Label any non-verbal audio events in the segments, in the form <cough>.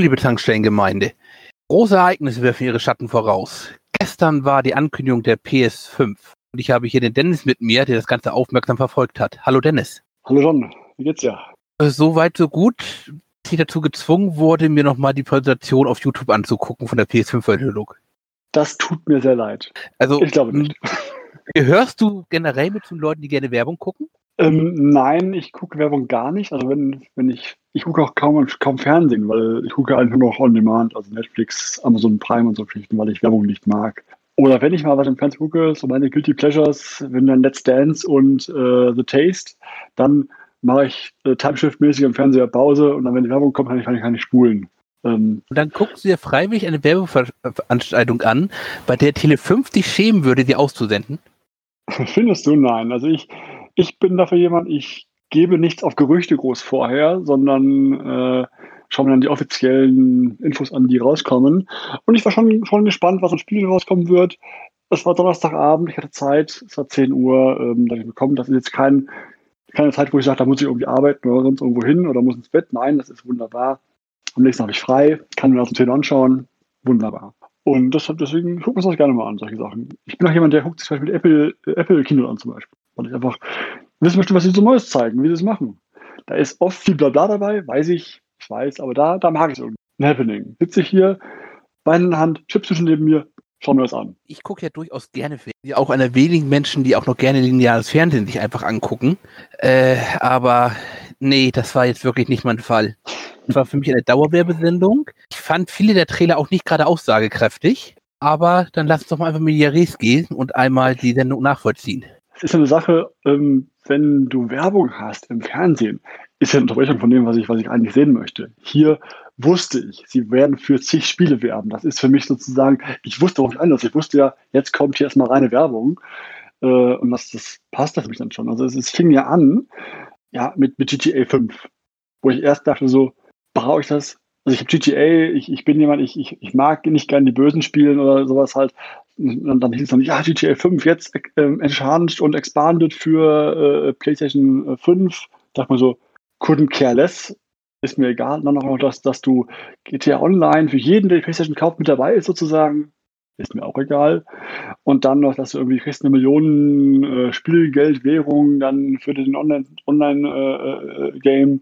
liebe Tankstellengemeinde. Große Ereignisse werfen ihre Schatten voraus. Gestern war die Ankündigung der PS5 und ich habe hier den Dennis mit mir, der das Ganze aufmerksam verfolgt hat. Hallo Dennis. Hallo John, wie geht's dir? Äh, Soweit, so gut. Ich dazu gezwungen wurde, mir nochmal die Präsentation auf YouTube anzugucken von der PS5-Verhüllung. Das tut mir sehr leid. Also, Ich glaube nicht. <laughs> gehörst du generell mit zu den Leuten, die gerne Werbung gucken? Ähm, nein, ich gucke Werbung gar nicht. Also wenn, wenn ich, ich gucke auch kaum, kaum Fernsehen, weil ich gucke einfach nur noch on demand, also Netflix, Amazon Prime und so Geschichten, weil ich Werbung nicht mag. Oder wenn ich mal was im Fernsehen gucke, so meine Guilty Pleasures, wenn dann Let's Dance und äh, The Taste, dann mache ich äh, Timeshift-mäßig im Fernseher Pause und dann, wenn die Werbung kommt, kann ich, kann ich, kann ich spulen. Ähm, Und dann guckst du dir freiwillig eine Werbeveranstaltung an, bei der Tele5 dich schämen würde, die auszusenden. <laughs> Findest du? Nein. Also ich, ich bin dafür jemand, ich gebe nichts auf Gerüchte groß vorher, sondern äh, schaue mir dann die offiziellen Infos an, die rauskommen. Und ich war schon, schon gespannt, was im Spiel rauskommen wird. Es war Donnerstagabend, ich hatte Zeit, es war 10 Uhr, ähm, da ich bekommen. Das ist jetzt kein, keine Zeit, wo ich sage, da muss ich irgendwie arbeiten oder sonst irgendwo hin oder muss ins Bett. Nein, das ist wunderbar. Am nächsten habe ich frei, kann mir das 10 Uhr anschauen. Wunderbar. Und das, deswegen gucken wir uns das gerne mal an, solche Sachen. Ich bin auch jemand, der guckt sich zum Beispiel Apple, äh, Apple Kino an zum Beispiel. Ich einfach wissen möchte, was sie so Neues zeigen, wie sie es machen. Da ist oft viel Blabla dabei, weiß ich, ich weiß, aber da, da mag ich es irgendwie. Ein Happening. Sitze ich hier, Beine in der Hand, Chips zwischen neben mir, schauen wir das an. Ich gucke ja durchaus gerne. Ja, Auch einer wenigen Menschen, die auch noch gerne lineares Fernsehen sich einfach angucken. Äh, aber nee, das war jetzt wirklich nicht mein Fall. Das war für mich eine Dauerwerbesendung. Ich fand viele der Trailer auch nicht gerade aussagekräftig. Aber dann lass uns doch mal einfach mit Jaris gehen und einmal die Sendung nachvollziehen. Ist eine Sache, ähm, wenn du Werbung hast im Fernsehen, ist ja eine Unterbrechung von dem, was ich, was ich eigentlich sehen möchte. Hier wusste ich, sie werden für zig Spiele werben. Das ist für mich sozusagen, ich wusste auch nicht anders. Ich wusste ja, jetzt kommt hier erstmal reine Werbung. Äh, und das, das passt für mich dann schon. Also es, es fing ja an, ja, mit, mit GTA 5, wo ich erst dachte so, brauche ich das? Also ich habe GTA, ich, ich bin jemand, ich, ich, ich mag nicht gerne die Bösen spielen oder sowas halt. Und dann hieß es dann, ja, GTA 5 jetzt ähm, enhanced und expanded für äh, PlayStation 5. Dachte mir so, couldn't care less, ist mir egal. Dann auch noch, dass, dass du GTA Online für jeden, der die PlayStation kauft, mit dabei ist sozusagen. Ist mir auch egal. Und dann noch, dass du irgendwie kriegst eine Million äh, Spielgeldwährung dann für den Online-Game, äh, äh,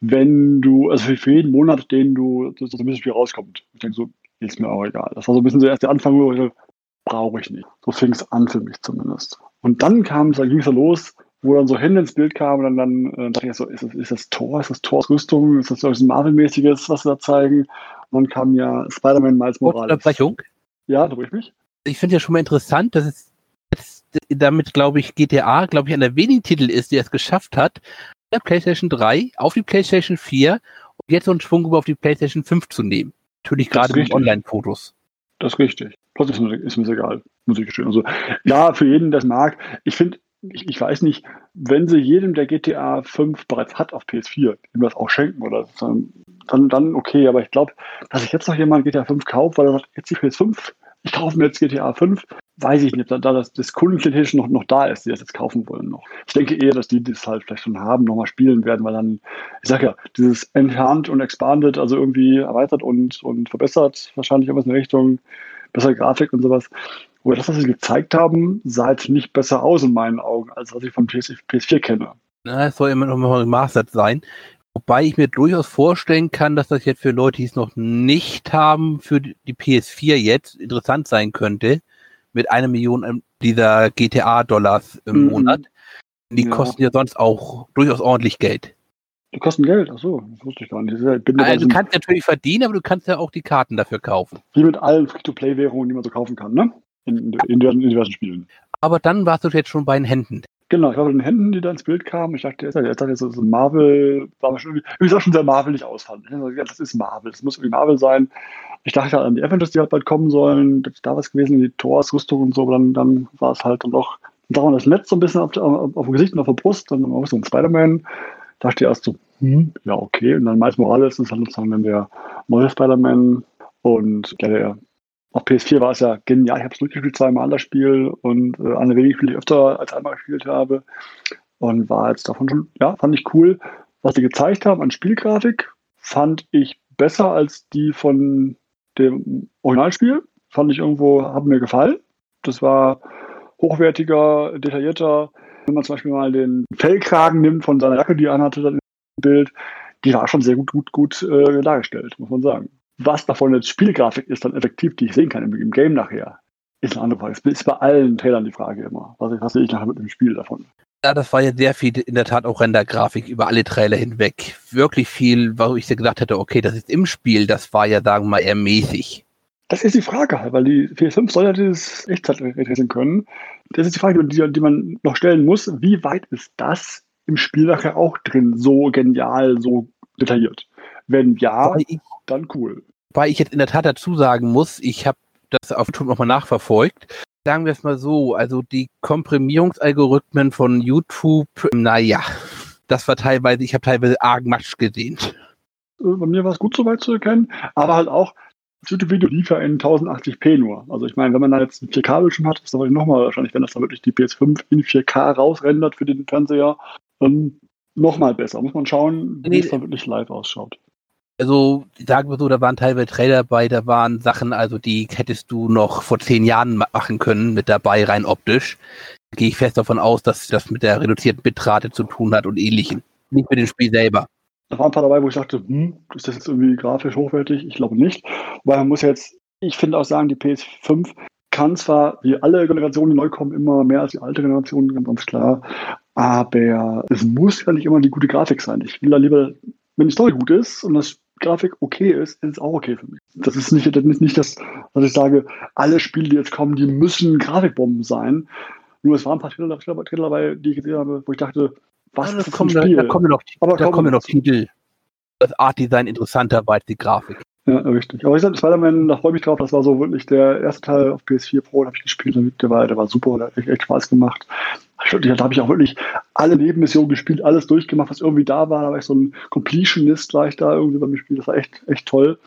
wenn du, also für, jeden Monat, den du, so, so ein bisschen Spiel rauskommt. Ich denke so, ist mir auch egal. Das war so ein bisschen so erst der Anfang, wo ich so, brauche ich nicht. So fing es an für mich zumindest. Und dann kam es, dann ging es los, wo dann so Hände ins Bild kamen und dann, dann äh, dachte ich so, ist das, ist das Tor, ist das Tors Rüstung, ist das so ein Marvel-mäßiges, was sie da zeigen? Und dann kam ja Spider-Man Miles Morales. Unterbrechung. Ja, da ich mich. Ich finde ja schon mal interessant, dass es jetzt damit, glaube ich, GTA, glaube ich, einer der wenigen Titel ist, der es geschafft hat, der PlayStation 3 auf die PlayStation 4 und jetzt so einen Schwung über auf die PlayStation 5 zu nehmen. Natürlich gerade mit. Online-Fotos. Das ist richtig. Das ist mir, egal, muss ich gestehen. Also, ja, für jeden, der es mag. Ich finde, ich, ich weiß nicht, wenn sie jedem, der GTA 5 bereits hat auf PS4, ihm das auch schenken oder dann, dann okay. Aber ich glaube, dass ich jetzt noch jemand GTA 5 kaufe, weil er sagt, jetzt die PS5, ich kaufe mir jetzt GTA 5, weiß ich nicht, da, da das, das Kundenklientel noch, noch da ist, die das jetzt kaufen wollen noch. Ich denke eher, dass die, das halt vielleicht schon haben, nochmal spielen werden, weil dann, ich sag ja, dieses Enhanced und Expanded, also irgendwie erweitert und, und verbessert, wahrscheinlich irgendwas in Richtung bessere Grafik und sowas. Aber das, was sie gezeigt haben, sah halt nicht besser aus in meinen Augen, als was ich von PS, PS4 kenne. Na, es soll immer noch mal remastered sein. Wobei ich mir durchaus vorstellen kann, dass das jetzt für Leute, die es noch nicht haben, für die PS4 jetzt interessant sein könnte, mit einer Million dieser GTA-Dollars im Mhm. Monat. Die Ja. kosten ja sonst auch durchaus ordentlich Geld. Die kosten Geld, ach so, das wusste ich gar nicht. Ja- Also, du kannst natürlich verdienen, aber du kannst ja auch die Karten dafür kaufen. wie mit allen Free-to-Play-Währungen, die man so kaufen kann, ne? In, in, in, diversen, in diversen Spielen. Aber dann warst du jetzt schon bei den Händen. Genau, ich war bei den Händen, die da ins Bild kamen. Ich dachte, jetzt dachte ich, so, Marvel, war schon irgendwie, wie gesagt, schon sehr Marvelig ausfand. Ich dachte, ja, das ist Marvel, das muss irgendwie Marvel sein. Ich dachte an die Avengers, die halt bald kommen sollen, das da was gewesen, die Thors, Rüstung und so, aber dann, dann war es halt dann doch, dann sah man das Netz so ein bisschen auf, auf, auf dem Gesicht und auf der Brust, dann auch so ein Spider-Man. Da dachte ich erst so, hm, ja, okay. Und dann Miles Morales ist halt sozusagen dann der neue Spider-Man und ja, der auf PS4 war es ja genial. Ich habe es durchgespielt zweimal das Spiel und äh, eine wenigen Spiele, ich öfter als einmal gespielt habe. Und war jetzt davon schon, ja, fand ich cool. Was sie gezeigt haben an Spielgrafik, fand ich besser als die von dem Originalspiel. Fand ich irgendwo, haben mir gefallen. Das war hochwertiger, detaillierter. Wenn man zum Beispiel mal den Fellkragen nimmt von seiner Jacke, die er anhatte, dann im Bild, die war schon sehr gut, gut, gut äh, dargestellt, muss man sagen. Was davon jetzt Spielgrafik ist, dann effektiv, die ich sehen kann im, im Game nachher, ist eine andere Frage. Das ist bei allen Trailern die Frage immer. Was, was sehe ich nachher mit dem Spiel davon? Ja, das war ja sehr viel, in der Tat auch Rendergrafik über alle Trailer hinweg. Wirklich viel, wo ich gedacht hätte, okay, das ist im Spiel, das war ja, sagen wir mal, eher mäßig. Das ist die Frage halt, weil die PS5 soll ja dieses Echtzeit können. Das ist die Frage, die, die man noch stellen muss. Wie weit ist das im Spiel nachher auch drin? So genial, so detailliert? Wenn ja, dann cool. Weil ich jetzt in der Tat dazu sagen muss, ich habe das auf YouTube nochmal nachverfolgt. Sagen wir es mal so, also die Komprimierungsalgorithmen von YouTube, naja, das war teilweise, ich habe teilweise arg Matsch gesehen. Äh, bei mir war es gut soweit zu erkennen, aber halt auch, das YouTube-Video lief ja in 1080p nur. Also ich meine, wenn man da jetzt ein 4K-Bildschirm hat, ist das nochmal wahrscheinlich, wenn das da wirklich die PS5 in 4K rausrendert für den Fernseher, dann nochmal besser. Muss man schauen, wie nee, es dann wirklich live ausschaut also sagen wir so, da waren teilweise Trailer dabei, da waren Sachen, also die hättest du noch vor zehn Jahren machen können mit dabei, rein optisch. Da gehe ich fest davon aus, dass das mit der reduzierten Bitrate zu tun hat und ähnlichem. Nicht mit dem Spiel selber. Da waren ein paar dabei, wo ich dachte, hm, ist das jetzt irgendwie grafisch hochwertig? Ich glaube nicht. Weil man muss jetzt, ich finde auch sagen, die PS5 kann zwar wie alle Generationen, die neu kommen, immer mehr als die alte Generation, ganz klar. Aber es muss ja nicht immer die gute Grafik sein. Ich will da lieber, wenn die Story gut ist und das Grafik okay ist, ist es auch okay für mich. Das ist nicht, das ist nicht das, was ich sage, alle Spiele, die jetzt kommen, die müssen Grafikbomben sein. Nur es waren ein paar Trailer dabei, die ich gesehen habe, wo ich dachte, was ja, das ist kommen, Spiel? Da, da kommen noch, Aber da kommen noch Titel. Das Art Design interessanter war als die Grafik. Ja, richtig. Aber ich sag, Spider-Man, da freue ich mich drauf. Das war so wirklich der erste Teil auf PS4 Pro, da habe ich gespielt. Der war, der war super, der hat echt, echt Spaß gemacht. Da habe ich auch wirklich alle Nebenmissionen gespielt, alles durchgemacht, was irgendwie da war. Da war ich so ein Completionist, war ich da irgendwie beim Spiel. Das war echt, echt toll.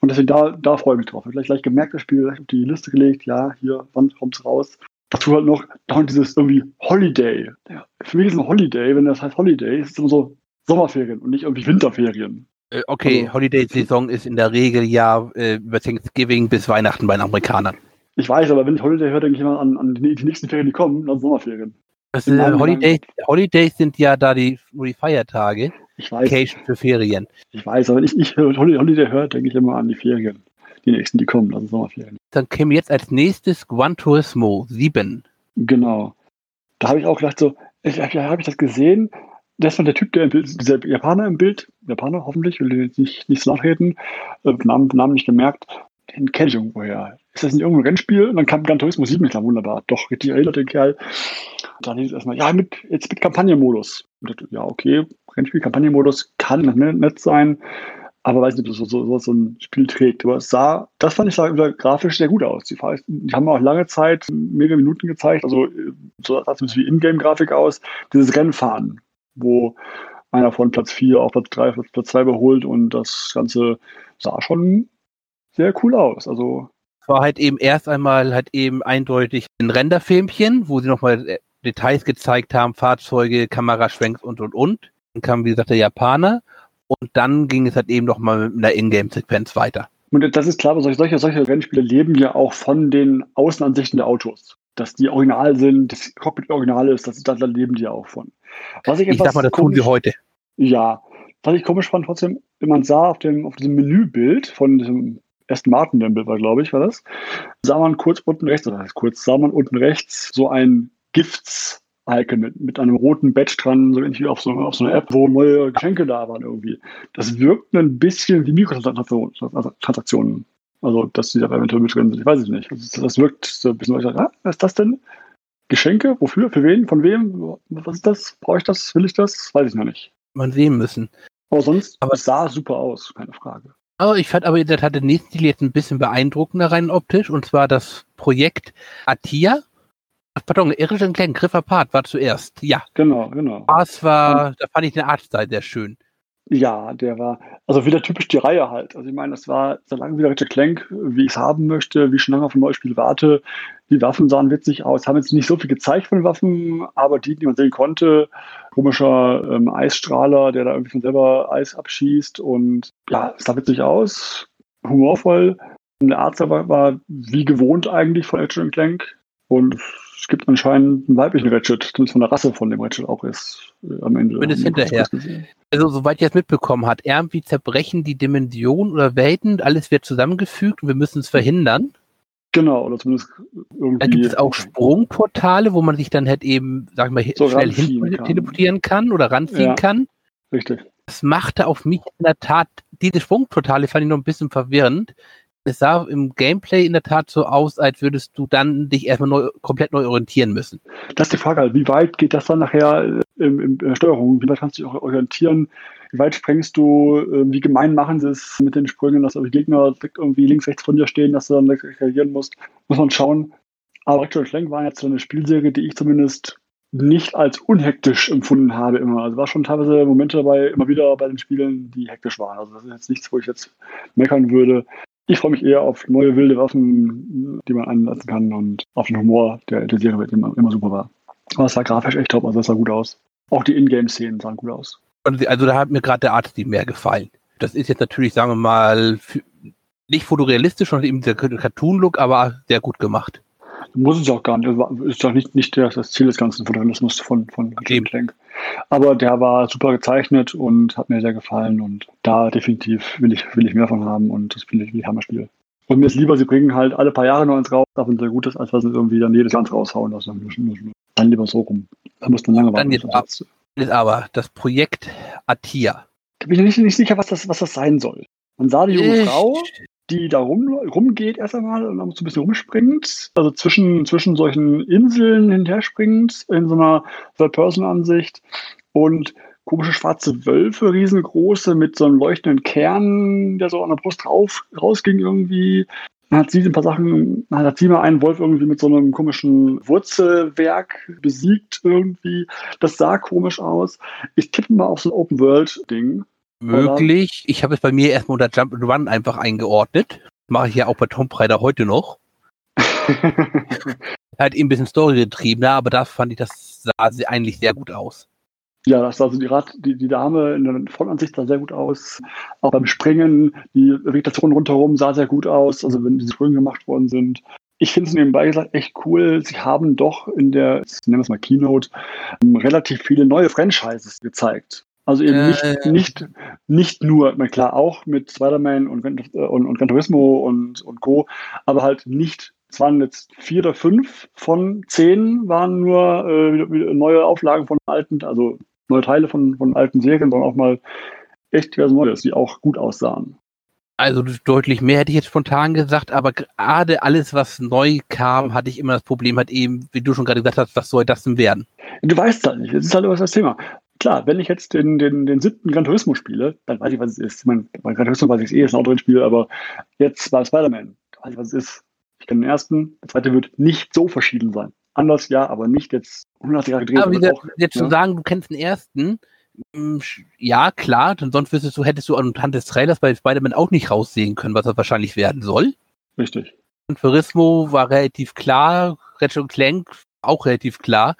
Und deswegen, da, da freue ich mich drauf. Ich gleich, gleich gemerkt, das Spiel, gleich auf die Liste gelegt. Ja, hier, wann kommt es raus? Dazu halt noch, noch dieses irgendwie Holiday. Ja, für mich ist ein Holiday, wenn das heißt Holiday, ist es immer so Sommerferien und nicht irgendwie Winterferien. Äh, okay, Holiday-Saison ist in der Regel ja äh, über Thanksgiving bis Weihnachten bei den Amerikanern. Ich weiß, aber wenn ich Holiday höre, denke ich immer an, an die, die, nächsten Ferien, die kommen, an Sommerferien. Das ist, äh, Holiday, Holidays sind ja da die, nur die Feiertage. Ich weiß. Vacation für Ferien. Ich weiß, aber wenn ich, ich Holiday höre, denke ich immer an die Ferien. Die nächsten, die kommen, also Sommerferien. Dann käme jetzt als nächstes Gran Turismo 7. Genau. Da habe ich auch gedacht, so, ich, ja, habe ich das gesehen? Das war der Typ, der im Bild, dieser Japaner im Bild, Japaner hoffentlich, will jetzt nicht, nicht so nachreden, äh, Namen, Namen nicht gemerkt, den kenne ich irgendwoher. Ist das nicht irgendein Rennspiel? Und dann kam Gran Turismo 7, klar, wunderbar, doch, richtig erinnert den Kerl. Und dann hieß es erstmal, ja, mit, jetzt mit Kampagnenmodus. Ja, okay, Rennspiel, Kampagnenmodus kann nett sein, aber weiß nicht, ob das so, so, so ein Spiel trägt. Aber es sah, das fand ich sah grafisch sehr gut aus. Die, die haben auch lange Zeit mehrere Minuten gezeigt, also so sah es wie Ingame-Grafik aus, dieses Rennfahren wo einer von Platz 4 auf Platz 3, Platz 2 überholt und das Ganze sah schon sehr cool aus. Also war halt eben erst einmal halt eben eindeutig ein Renderfilmchen, wo sie nochmal äh, Details gezeigt haben, Fahrzeuge, Kameraschwenks und und und. Dann kam, wie gesagt, der Japaner und dann ging es halt eben nochmal mit einer Ingame-Sequenz weiter. Und das ist klar, solche, solche, solche Rennspiele leben ja auch von den Außenansichten der Autos. Dass die original sind, das Cockpit original ist, das, da leben die ja auch von. Was ich, ich sag mal, das komisch, tun wir heute. Ja. Was ich komisch fand, trotzdem, wenn man sah auf dem, auf diesem Menübild von diesem ersten Martin, Bild war, glaube ich, war das, sah man kurz unten rechts, oder heißt kurz, sah man unten rechts so ein Gifts Icon mit, mit einem roten Badge dran, so ähnlich wie auf so, auf so einer App, wo neue Geschenke da waren irgendwie. Das wirkt ein bisschen wie Mikrotransaktionen. Also, dass die da eventuell mit drin sind. Ich weiß es nicht. Das, das wirkt so ein bisschen, ah, was ist das denn? Geschenke? Wofür? Für wen? Von wem? Was ist das? Brauche ich das? Will ich das? Weiß ich noch nicht. Man sehen müssen. Aber sonst, aber es sah super aus, keine Frage. Aber ich fand aber in der Tat den nächsten Stil jetzt ein bisschen beeindruckender rein optisch, und zwar das Projekt Atia. Ach, pardon, irische kleinen Griff apart war zuerst. Ja. Genau, genau. Das war, da fand ich den Artstyle sehr schön. Ja, der war, also wieder typisch die Reihe halt. Also ich meine, das war so lange wieder Richard Clank, wie ich es haben möchte, wie ich schon lange auf ein neues Spiel warte. Die Waffen sahen witzig aus, haben jetzt nicht so viel gezeigt von Waffen, aber die, die man sehen konnte, komischer ähm, Eisstrahler, der da irgendwie von selber Eis abschießt und ja, es sah witzig aus, humorvoll. Der Arzt war, war wie gewohnt eigentlich von Ratchet Clank und es gibt anscheinend einen weiblichen Ratchet, zumindest von der Rasse von dem Ratchet auch ist äh, am Ende. Zumindest hinterher. Also, soweit ich es mitbekommen hat, irgendwie zerbrechen die Dimensionen oder Welten, alles wird zusammengefügt und wir müssen es verhindern. Genau, oder zumindest irgendwie. Da gibt es auch Sprungportale, wo man sich dann halt eben, sag ich mal, so schnell hin kann. teleportieren kann oder ranziehen ja, kann. Richtig. Das machte auf mich in der Tat, diese Sprungportale fand ich noch ein bisschen verwirrend es sah im Gameplay in der Tat so aus, als würdest du dann dich erstmal neu, komplett neu orientieren müssen. Das ist die Frage, halt, wie weit geht das dann nachher äh, in, der Steuerung? Wie weit kannst du dich orientieren? Wie weit sprengst du? Ähm, wie gemein machen sie es mit den Sprüngen, dass die Gegner irgendwie links, rechts von dir stehen, dass du dann reagieren musst? Muss man schauen. Aber Rector Schlenk war jetzt so eine Spielserie, die ich zumindest nicht als unhektisch empfunden habe immer. Also war schon teilweise Momente dabei, immer wieder bei den Spielen, die hektisch waren. Also das ist jetzt nichts, wo ich jetzt meckern würde. Ich freue mich eher auf neue wilde Waffen, die man einlassen kann und auf den Humor, der der Serie immer, immer super war. Aber es sah grafisch echt top, also es sah gut aus. Auch die Ingame-Szenen sahen gut aus. Also da hat mir gerade der Art mehr gefallen. Das ist jetzt natürlich, sagen wir mal, nicht fotorealistisch, sondern eben der Cartoon-Look, aber sehr gut gemacht. Muss es auch gar nicht. Das ist doch nicht, nicht das Ziel des ganzen Fotorealismus von, von Jim Clank. Aber der war super gezeichnet und hat mir sehr gefallen und da definitiv will ich, will ich mehr von haben und das finde ich wie Hammerspiel. Und mir ist lieber, sie bringen halt alle paar Jahre noch eins raus, davon sehr gut ist, als was sie irgendwie dann jedes Jahr raushauen. Also dann lieber so rum. Da muss man lange warten. Dann jetzt ist aber das Projekt Atia. Da bin ich nicht, nicht sicher, was das, was das sein soll. Man sah die junge Frau, die da rum, rumgeht erst einmal und dann so ein bisschen rumspringt, also zwischen, zwischen solchen Inseln hinterher springt, in so einer Third-Person-Ansicht und komische schwarze Wölfe, riesengroße, mit so einem leuchtenden Kern, der so an der Brust rauf, rausging irgendwie. Dann hat sie ein paar Sachen, dann hat sie mal einen Wolf irgendwie mit so einem komischen Wurzelwerk besiegt irgendwie. Das sah komisch aus. Ich tippe mal auf so ein Open-World-Ding. Möglich. Ich habe es bei mir erstmal unter Jump and Run einfach eingeordnet. Mache ich ja auch bei Tomb Raider heute noch. <laughs> halt eben ein bisschen Story getrieben, aber da fand ich, das sah eigentlich sehr gut aus. Ja, das sah also die, Rad, die, die Dame in der Frontansicht sah sehr gut aus. Auch beim Springen, die Vegetation rundherum sah sehr gut aus, also wenn diese Sprünge gemacht worden sind. Ich finde es nebenbei gesagt echt cool. Sie haben doch in der, nennen wir es mal Keynote, relativ viele neue Franchises gezeigt. Also eben nicht, äh, nicht, nicht nur, na klar, auch mit Spider-Man und, und, und Gran Turismo und, und Co., aber halt nicht, es waren jetzt vier oder fünf von zehn waren nur äh, neue Auflagen von alten, also neue Teile von, von alten Serien, sondern auch mal echt diverse Neues, die auch gut aussahen. Also deutlich mehr hätte ich jetzt spontan gesagt, aber gerade alles, was neu kam, hatte ich immer das Problem, hat eben, wie du schon gerade gesagt hast, was soll das denn werden? Du weißt halt nicht, das ist halt immer das Thema. Klar, wenn ich jetzt den, den, den siebten Gran Turismo spiele, dann weiß ich, was es ist. Ich meine, bei Gran Turismo weiß ich es eh, ist ein Auto Spiel, aber jetzt bei Spider-Man, weiß ich, was es ist. Ich kenne den ersten, der zweite wird nicht so verschieden sein. Anders ja, aber nicht jetzt 180 Grad gedreht. Aber wieder, auch, jetzt ja. zu sagen, du kennst den ersten, mm, ja, klar, denn sonst wüsstest du, hättest du anhand des Trailers bei Spider-Man auch nicht raussehen können, was er wahrscheinlich werden soll. Richtig. Und Turismo war relativ klar, Ratchet Clank auch relativ klar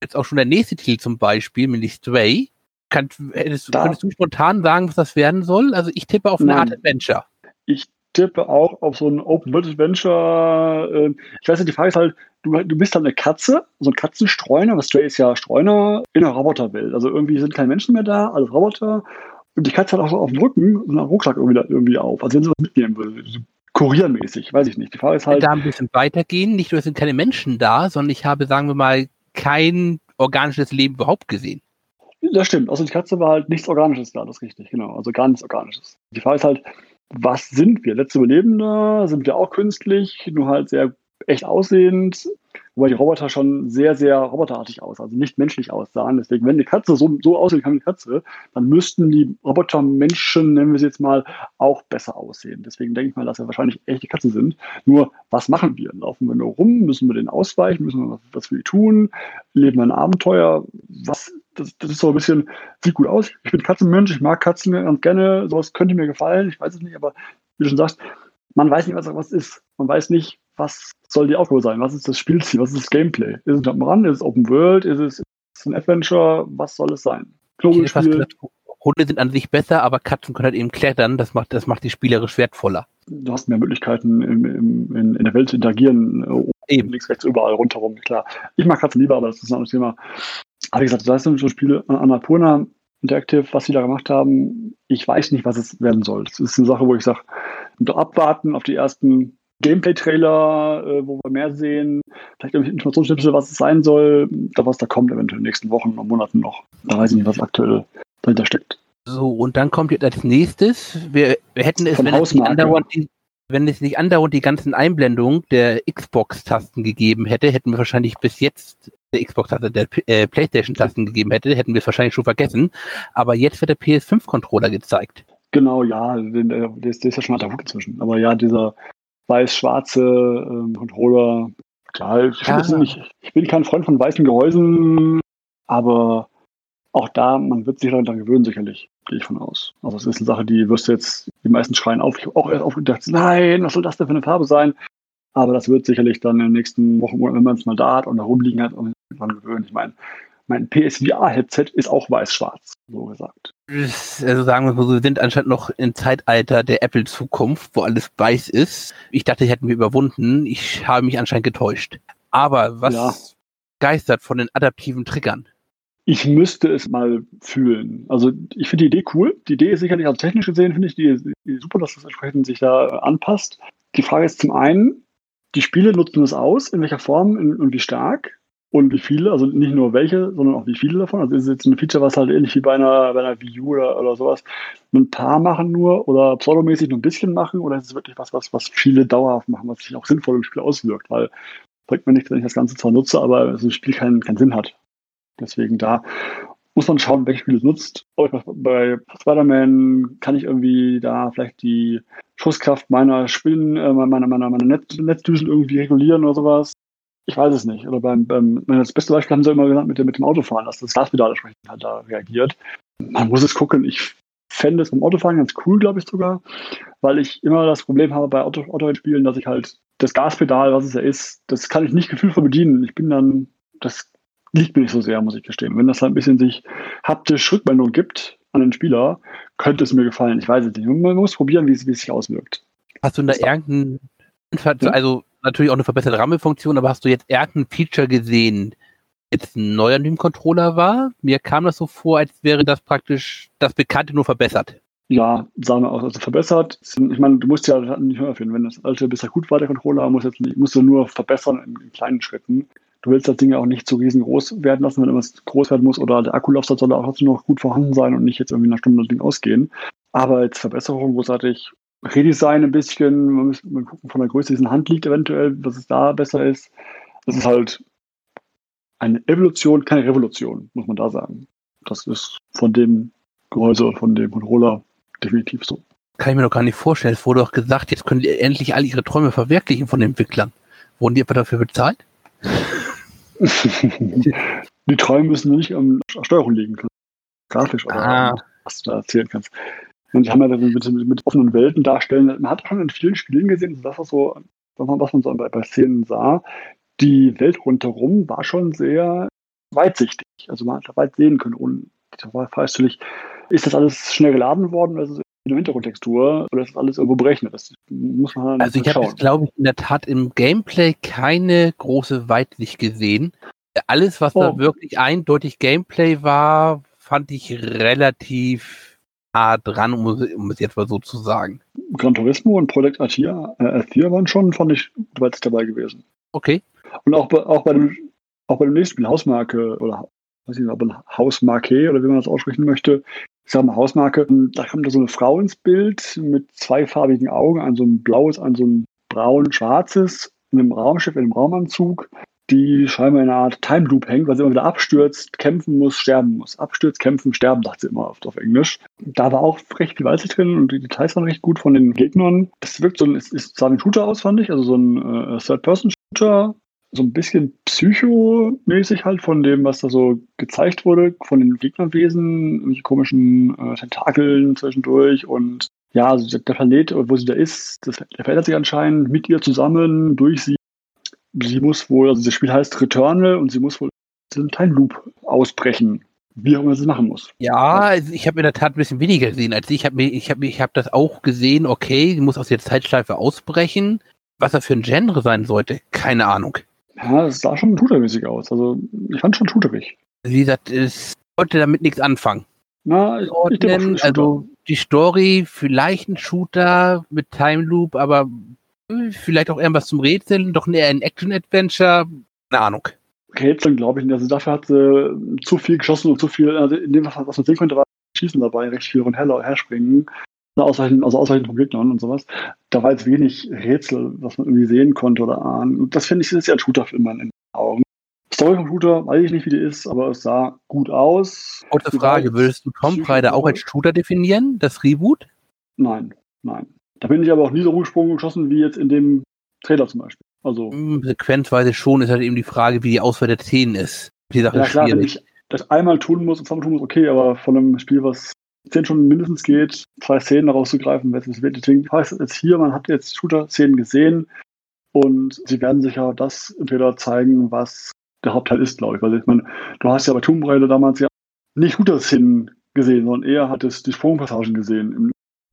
jetzt auch schon der nächste Titel zum Beispiel, nämlich Stray. Kann, hättest, da. Könntest du spontan sagen, was das werden soll? Also ich tippe auf eine Nein. Art Adventure. Ich tippe auch auf so ein Open World Adventure. Ähm, ich weiß nicht, die Frage ist halt, du, du bist halt eine Katze, so ein Katzenstreuner, was Stray ist ja Streuner in einer Roboterwelt. Also irgendwie sind keine Menschen mehr da, alles Roboter. Und die Katze hat auch so auf dem Rücken so einen Rucksack irgendwie, irgendwie auf. Also wenn sie was mitnehmen würde, so kuriermäßig, weiß ich nicht. Die Frage ist halt. Da ein bisschen weitergehen, nicht nur sind keine Menschen da, sondern ich habe, sagen wir mal, kein organisches Leben überhaupt gesehen. Das stimmt. Außer die Katze war halt nichts Organisches da, das ist richtig, genau. Also gar nichts Organisches. Die Frage ist halt, was sind wir? Letzte Überlebende? Sind wir auch künstlich? Nur halt sehr echt aussehend? Wobei die Roboter schon sehr, sehr roboterartig aus, also nicht menschlich aussahen. Deswegen, wenn die Katze so, so aussehen kann wie die Katze, dann müssten die Robotermenschen, nennen wir sie jetzt mal, auch besser aussehen. Deswegen denke ich mal, dass wir wahrscheinlich echte Katze sind. Nur, was machen wir? Laufen wir nur rum? Müssen wir den ausweichen? Müssen wir was, was für die tun? Leben wir ein Abenteuer? Was, das, das ist so ein bisschen, sieht gut aus. Ich bin Katzenmensch, ich mag Katzen ganz gerne, sowas könnte mir gefallen, ich weiß es nicht, aber wie du schon sagst, man weiß nicht, was was ist. Man weiß nicht, was soll die Aufgabe sein, was ist das Spielziel, was ist das Gameplay? Ist es Jump'n'Run, ist es Open World, ist es, ist es ein Adventure, was soll es sein? Knobelspiel. Hunde sind an sich besser, aber Katzen können halt eben klettern, das macht, das macht die spielerisch wertvoller. Du hast mehr Möglichkeiten im, im, in, in der Welt zu interagieren, äh, eben. links, rechts, überall, rundherum, klar. Ich mag Katzen lieber, aber das ist ein anderes Thema. Aber wie gesagt, das sind so Spiele, Annapurna Interactive, was sie da gemacht haben, ich weiß nicht, was es werden soll. Das ist eine Sache, wo ich sage, abwarten auf die ersten Gameplay-Trailer, äh, wo wir mehr sehen, vielleicht irgendwelche Informationsschnipsel, was es sein soll, da was da kommt, eventuell in den nächsten Wochen und Monaten noch. Da weiß ich nicht, was aktuell dahinter steckt. So, und dann kommt jetzt als nächstes, wir, wir hätten es, wenn es, nicht andauernd die, wenn es nicht andauernd die ganzen Einblendungen der Xbox-Tasten gegeben hätte, hätten wir wahrscheinlich bis jetzt der Xbox-Taste, der äh, PlayStation-Tasten gegeben hätte, hätten wir es wahrscheinlich schon vergessen. Aber jetzt wird der PS5-Controller gezeigt. Genau, ja, der, der, ist, der ist ja schon mal Hut inzwischen. Aber ja, dieser weiß-schwarze ähm, Controller, klar, ich, ja. nicht, ich bin kein Freund von weißen Gehäusen, aber auch da, man wird sich daran gewöhnen, sicherlich, gehe ich von aus. Also es ist eine Sache, die wirst du jetzt, die meisten schreien auf, ich habe auch erst aufgedacht, nein, was soll das denn für eine Farbe sein? Aber das wird sicherlich dann in den nächsten Wochen, wenn man es mal da hat und da rumliegen hat, irgendwann gewöhnen. Ich meine, mein PSVR-Headset ist auch weiß-schwarz, so gesagt. Also sagen wir mal so, wir sind anscheinend noch im Zeitalter der Apple-Zukunft, wo alles weiß ist. Ich dachte, hätten wir überwunden. Ich habe mich anscheinend getäuscht. Aber was ja. geistert von den adaptiven Triggern? Ich müsste es mal fühlen. Also ich finde die Idee cool. Die Idee ist sicherlich auch technisch gesehen, finde ich die, die super, dass das entsprechend sich da anpasst. Die Frage ist zum einen, die Spiele nutzen es aus, in welcher Form und wie stark und wie viele, also nicht nur welche, sondern auch wie viele davon. Also ist es jetzt ein Feature, was halt ähnlich wie bei einer, bei einer Wii U oder, oder sowas ein paar machen nur oder pseudomäßig nur ein bisschen machen oder ist es wirklich was, was, was viele dauerhaft machen, was sich auch sinnvoll im Spiel auswirkt, weil bringt mir nichts, wenn ich das Ganze zwar nutze, aber so ein Spiel keinen, keinen Sinn hat. Deswegen da muss man schauen, welche Spiele es nutzt. Bei Spider-Man kann ich irgendwie da vielleicht die Schusskraft meiner Spinnen, äh, meiner, meiner, meiner Netz, Netzdüsen irgendwie regulieren oder sowas. Ich weiß es nicht. Oder beim, beim das beste Beispiel haben sie immer gesagt mit dem, mit dem Autofahren, dass das Gaspedal entsprechend halt da reagiert. Man muss es gucken. Ich fände es beim Autofahren ganz cool, glaube ich sogar, weil ich immer das Problem habe bei Auto, Autorennspielen, dass ich halt das Gaspedal, was es ja ist, das kann ich nicht gefühlvoll bedienen. Ich bin dann, das liegt mir nicht so sehr, muss ich gestehen. Wenn das halt ein bisschen sich haptisch Rückmeldung gibt an den Spieler, könnte es mir gefallen. Ich weiß es nicht. Man muss probieren, wie es, wie es sich auswirkt. Hast du da irgendeinen, also natürlich auch eine verbesserte Rahmenfunktion, aber hast du jetzt irgendein Feature gesehen, jetzt neu an dem Controller war? Mir kam das so vor, als wäre das praktisch das Bekannte nur verbessert. Ja, sagen wir auch, also verbessert. Ich meine, du musst ja nicht höher finden. Wenn das alte bisher gut war, der Controller, muss jetzt nicht, musst du nur verbessern in, in kleinen Schritten du willst das Ding ja auch nicht so riesengroß werden lassen, wenn irgendwas groß werden muss oder der Akkulaufzeit soll auch trotzdem noch gut vorhanden sein und nicht jetzt irgendwie eine Stunde das Ding ausgehen. Aber als Verbesserung großartig Redesign ein bisschen, man muss mal gucken von der Größe, die es in der Hand liegt eventuell, was es da besser ist. Das ist halt eine Evolution, keine Revolution, muss man da sagen. Das ist von dem Gehäuse, von dem Controller definitiv so. Kann ich mir doch gar nicht vorstellen. Es wurde doch gesagt, jetzt können die endlich alle ihre Träume verwirklichen von den Entwicklern. Wurden die etwa dafür bezahlt? <laughs> die Träume müssen nicht am Steuerung liegen. Grafisch oder ah. was du da erzählen kannst. Und die haben ja mit, mit, mit, offenen Welten darstellen. Man hat schon in vielen Spielen gesehen, das was so, was man so bei, bei Szenen sah, die Welt rundherum war schon sehr weitsichtig. Also man hat weit sehen können. Und da war natürlich, ist das alles schnell geladen worden oder ist es eine Hintergrundtextur oder ist das alles irgendwo berechnet? Das muss man Also ich habe glaube ich, in der Tat im Gameplay keine große Weitsicht gesehen. Alles, was oh. da wirklich eindeutig Gameplay war, fand ich relativ dran, um, um es jetzt mal so zu sagen. Gran Turismo und Project Athia, äh, waren schon, fand ich, weitsicht dabei gewesen. Okay. Und auch bei, auch bei dem, auch bei dem nächsten Spiel, Hausmarke oder weiß ich nicht, ob Hausmarke oder wie man das aussprechen möchte, ich sag mal Hausmarke, da kommt da so eine Frau ins Bild mit zweifarbigen Augen, an so ein blaues, an so ein braun-schwarzes, in einem Raumschiff, in einem Raumanzug, die scheinbar in einer Art Time Loop hängt, weil sie immer wieder abstürzt, kämpfen muss, sterben muss. Abstürzt, kämpfen, sterben, sagt sie immer oft auf Englisch. Da war auch recht viel Weißig drin und die Details waren recht gut von den Gegnern. Das wirkt so, es, es sah wie ein Shooter aus, fand ich, also so ein äh, Third-Person-Shooter, so ein bisschen psychomäßig halt von dem, was da so gezeigt wurde, von den Gegnerwesen, die komischen äh, Tentakeln zwischendurch und ja, also der Planet, wo sie da ist, das, der verändert sich anscheinend mit ihr zusammen, durch sie. Sie muss wohl, also das Spiel heißt Returnal und sie muss wohl diesen Time Loop ausbrechen wie auch immer sie machen muss. Ja, also ich habe in der Tat ein bisschen weniger gesehen als ich. Habe ich habe ich habe das auch gesehen. Okay, sie muss aus der Zeitschleife ausbrechen. Was das für ein Genre sein sollte, keine Ahnung. Ja, es sah schon shootermäßig aus. Also ich fand schon shooterig. Wie gesagt, es wollte damit nichts anfangen. Na, ich, ich denke, also die Story vielleicht ein Shooter mit Time Loop, aber vielleicht auch irgendwas zum Rätseln, doch eher ein Action Adventure. Keine Ahnung. Rätseln glaube ich nicht. Also dafür hat sie zu viel geschossen und zu viel, also in dem, was, was man sehen konnte, war Schießen dabei, recht viel und her, herspringen. Ausweichen, also ausweichen von Gegnern und sowas. Da war jetzt wenig Rätsel, was man irgendwie sehen konnte oder ahnen. Und das finde ich ist ja ein Shooter-Film in den Augen. Story vom Shooter weiß ich nicht, wie die ist, aber es sah gut aus. Kurze Frage, würdest du Tomb Raider auch als Shooter definieren, das Reboot? Nein, nein. Da bin ich aber auch nie so rumgesprungen geschossen wie jetzt in dem Trailer zum Beispiel. Also sequenzweise schon ist halt eben die Frage, wie die Auswahl der Szenen ist. Die Sache ja, ist klar, wenn ich das einmal tun muss und zweimal tun muss, okay, aber von einem Spiel, was zehn Stunden mindestens geht, zwei Szenen rauszugreifen, es wird. Deswegen heißt es jetzt hier, man hat jetzt Shooter-Szenen gesehen und sie werden sicher das entweder zeigen, was der Hauptteil ist, glaube ich. Weil ich meine, du hast ja bei Tomb Raider damals ja nicht Shooter-Szenen gesehen, sondern eher hattest die Sprungpassagen gesehen im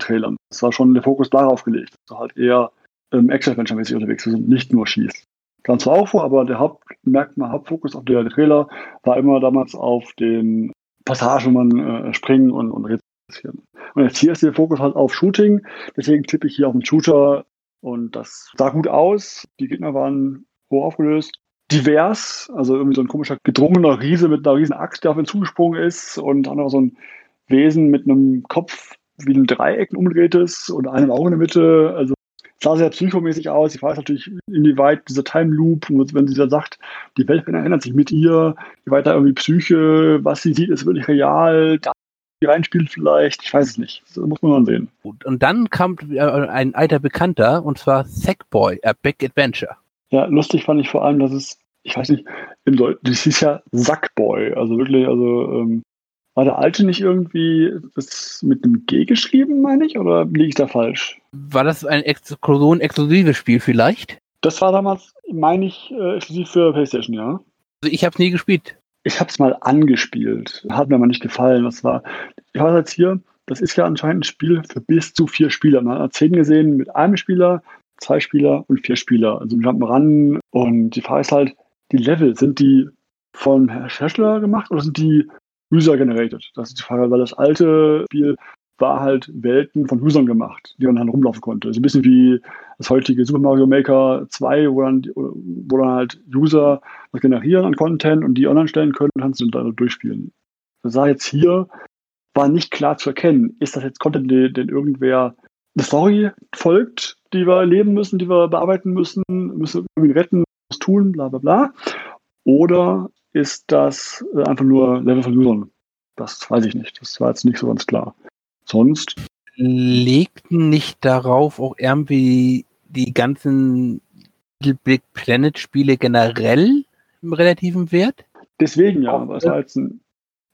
Trailer. Das war schon der Fokus darauf gelegt. Also halt eher ähm, Action-Adventure-mäßig unterwegs Wir sind, nicht nur schießt. Kam zwar auch vor, aber der Hauptmerkmal, Hauptfokus auf der Trailer war immer damals auf den Passagen, wo man äh, springen und, und rätseln. Und jetzt hier ist der Fokus halt auf Shooting, deswegen tippe ich hier auf den Shooter und das sah gut aus. Die Gegner waren hoch aufgelöst, divers, also irgendwie so ein komischer gedrungener Riese mit einer riesen Axt, der auf ihn zugesprungen ist und dann noch so ein Wesen mit einem Kopf wie ein Dreieck umgedrehtes und einem Auge in der Mitte. Also sah sehr psychomäßig aus. Ich weiß natürlich, inwieweit dieser Time Loop, wenn sie da sagt, die Welt erinnert sich mit ihr, wie weit da irgendwie Psyche, was sie sieht, ist wirklich real, da reinspielt vielleicht, ich weiß es nicht. Das muss man dann sehen. Und dann kam äh, ein alter Bekannter, und zwar Sackboy, A Big Adventure. Ja, lustig fand ich vor allem, dass es, ich weiß nicht, im Deutschen, das hieß ja Sackboy, also wirklich, also ähm, war der alte nicht irgendwie das mit einem G geschrieben, meine ich, oder liege ich da falsch? War das ein Exklusion-exklusives Spiel vielleicht? Das war damals, meine ich, äh, exklusiv für PlayStation, ja. Also ich habe es nie gespielt. Ich habe es mal angespielt. Hat mir aber nicht gefallen. Das war, ich habe jetzt hier, das ist ja anscheinend ein Spiel für bis zu vier Spieler. Man hat zehn gesehen mit einem Spieler, zwei Spieler und vier Spieler. Also wir ran und die Frage ist halt, die Level, sind die vom Hersteller gemacht oder sind die User-generated. Das ist die Frage, weil das alte Spiel war halt Welten von Usern gemacht, die man dann rumlaufen konnte. So ein bisschen wie das heutige Super Mario Maker 2, wo dann, wo dann halt User was generieren an Content und die online stellen können und kannst du dann durchspielen. Das sah jetzt hier, war nicht klar zu erkennen. Ist das jetzt Content, den, den irgendwer eine Story folgt, die wir erleben müssen, die wir bearbeiten müssen, müssen irgendwie retten, was tun, bla bla bla. Oder ist das äh, einfach nur Level von Usern? Das weiß ich nicht. Das war jetzt nicht so ganz klar. Sonst? Legten nicht darauf auch irgendwie die ganzen Little Big Planet Spiele generell im relativen Wert? Deswegen ja, jetzt ein,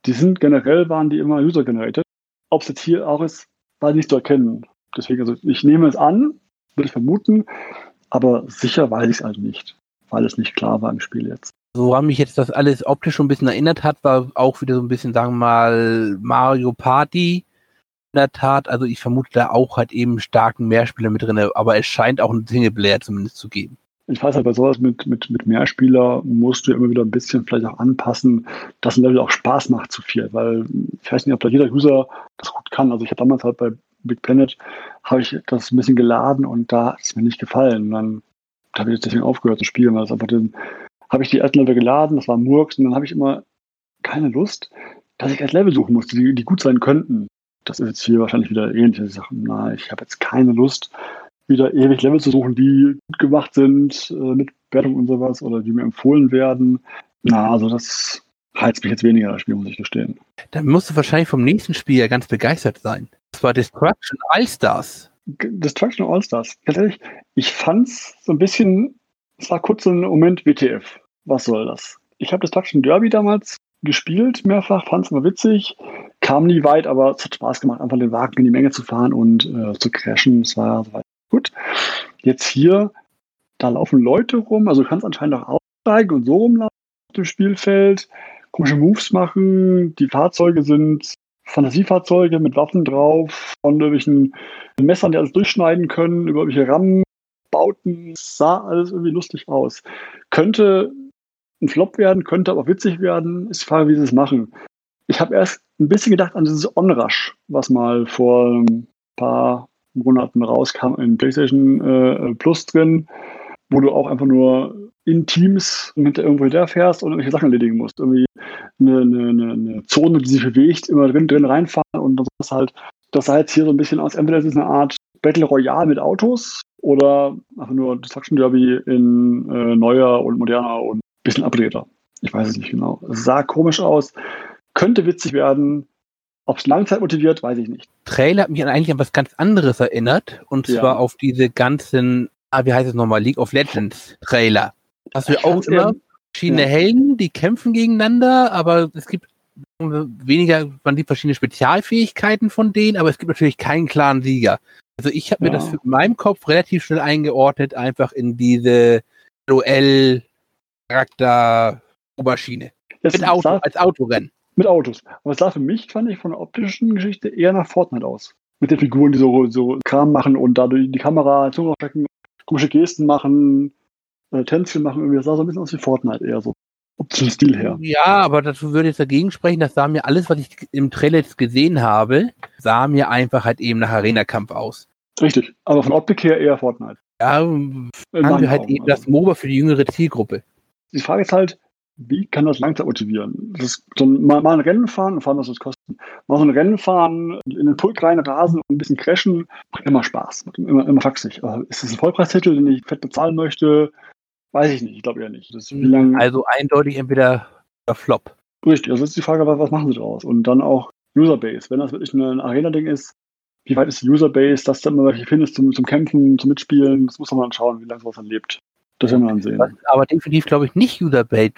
die sind generell waren die immer user-generated. Ob es jetzt hier auch ist, war nicht zu erkennen. Deswegen, also ich nehme es an, würde ich vermuten, aber sicher weiß ich es halt nicht, weil es nicht klar war im Spiel jetzt. Woran mich jetzt das alles optisch schon ein bisschen erinnert hat, war auch wieder so ein bisschen, sagen wir mal, Mario Party. In der Tat, also ich vermute da auch halt eben starken Mehrspieler mit drin, aber es scheint auch einen Singleplayer zumindest zu geben. Ich weiß halt, bei sowas mit, mit, mit Mehrspieler musst du immer wieder ein bisschen vielleicht auch anpassen, dass ein Level auch Spaß macht zu viel, weil ich weiß nicht, ob da jeder User das gut kann. Also ich habe damals halt bei Big Planet, habe ich das ein bisschen geladen und da hat es mir nicht gefallen. Und dann habe ich deswegen aufgehört zu spielen, weil es einfach den, habe ich die ersten Level geladen, das war Murks, und dann habe ich immer keine Lust, dass ich erst Level suchen musste, die, die gut sein könnten. Das ist jetzt hier wahrscheinlich wieder ähnliche Sachen. Na, ich habe jetzt keine Lust, wieder ewig Level zu suchen, die gut gemacht sind, äh, mit Wertung und sowas, oder die mir empfohlen werden. Na, also das reizt mich jetzt weniger, das Spiel, muss ich gestehen. Dann musst du wahrscheinlich vom nächsten Spiel ja ganz begeistert sein. Das war Destruction All-Stars. Destruction All-Stars. Ganz ehrlich, ich fand's so ein bisschen Es war kurz ein Moment WTF. Was soll das? Ich habe das Destruction Derby damals gespielt, mehrfach, fand es immer witzig, kam nie weit, aber es hat Spaß gemacht, einfach den Wagen in die Menge zu fahren und äh, zu crashen. Es war, war gut. Jetzt hier, da laufen Leute rum, also du kannst anscheinend auch aussteigen und so rumlaufen auf dem Spielfeld, komische Moves machen. Die Fahrzeuge sind Fantasiefahrzeuge mit Waffen drauf, von irgendwelchen Messern, die alles durchschneiden können, über irgendwelche Rammenbauten. Sah alles irgendwie lustig aus. Könnte ein Flop werden, könnte aber witzig werden. Ist die Frage, wie sie es machen. Ich habe erst ein bisschen gedacht an dieses Onrush, was mal vor ein paar Monaten rauskam in PlayStation äh, Plus drin, wo du auch einfach nur in Teams hinter irgendwo hinterfährst und irgendwelche Sachen erledigen musst. Irgendwie eine, eine, eine Zone, die sich bewegt, immer drin, drin reinfahren und das ist halt, das sah jetzt hier so ein bisschen aus. Entweder es ist eine Art Battle Royale mit Autos oder einfach nur Destruction Derby in äh, neuer und moderner und bisschen upgrader. Ich weiß es nicht genau. Es sah komisch aus, könnte witzig werden. Ob es Langzeit motiviert, weiß ich nicht. Trailer hat mich eigentlich an was ganz anderes erinnert und ja. zwar auf diese ganzen, ah, wie heißt es nochmal, League of Legends Trailer. Hast du auch immer verschiedene ja. Helden, die kämpfen gegeneinander, aber es gibt weniger, man sieht verschiedene Spezialfähigkeiten von denen, aber es gibt natürlich keinen klaren Sieger. Also ich habe ja. mir das in meinem Kopf relativ schnell eingeordnet, einfach in diese Duell-Charakter-Oberschiene. Mit Auto, als Autorennen. Mit Autos. Aber es sah für mich, fand ich, von der optischen Geschichte eher nach Fortnite aus. Mit den Figuren, die so, so Kram machen und dadurch die Kamera, Zunge stecken, komische Gesten machen, äh, Tänzchen machen. Irgendwie. Das sah so ein bisschen aus wie Fortnite eher so. Optischen Stil her. Ja, aber dazu würde ich dagegen sprechen, das sah mir alles, was ich im Trailer jetzt gesehen habe, sah mir einfach halt eben nach Arena-Kampf aus. Richtig, aber von Optik her eher Fortnite. Ja, haben wir halt eben das MOBA für die jüngere Zielgruppe. Die Frage ist halt, wie kann das langsam motivieren? Das ist so ein, mal, mal, ein Rennen fahren und fahren, was das kostet. Mal so ein Rennen fahren, in den Pulk rein rasen und ein bisschen crashen, macht immer Spaß, macht immer, immer faxig. Ist das ein Vollpreistitel, den ich fett bezahlen möchte? Weiß ich nicht, ich glaube eher nicht. also eindeutig entweder Flop. Richtig, also ist die Frage, was machen sie daraus? Und dann auch Userbase. Wenn das wirklich ein Arena-Ding ist, wie weit ist die Userbase, dass da immer welche findest zum, zum Kämpfen, zum Mitspielen, das muss man dann schauen, wie lange sowas dann lebt. Das werden wir dann sehen. Was aber definitiv, glaube ich, nicht Userbase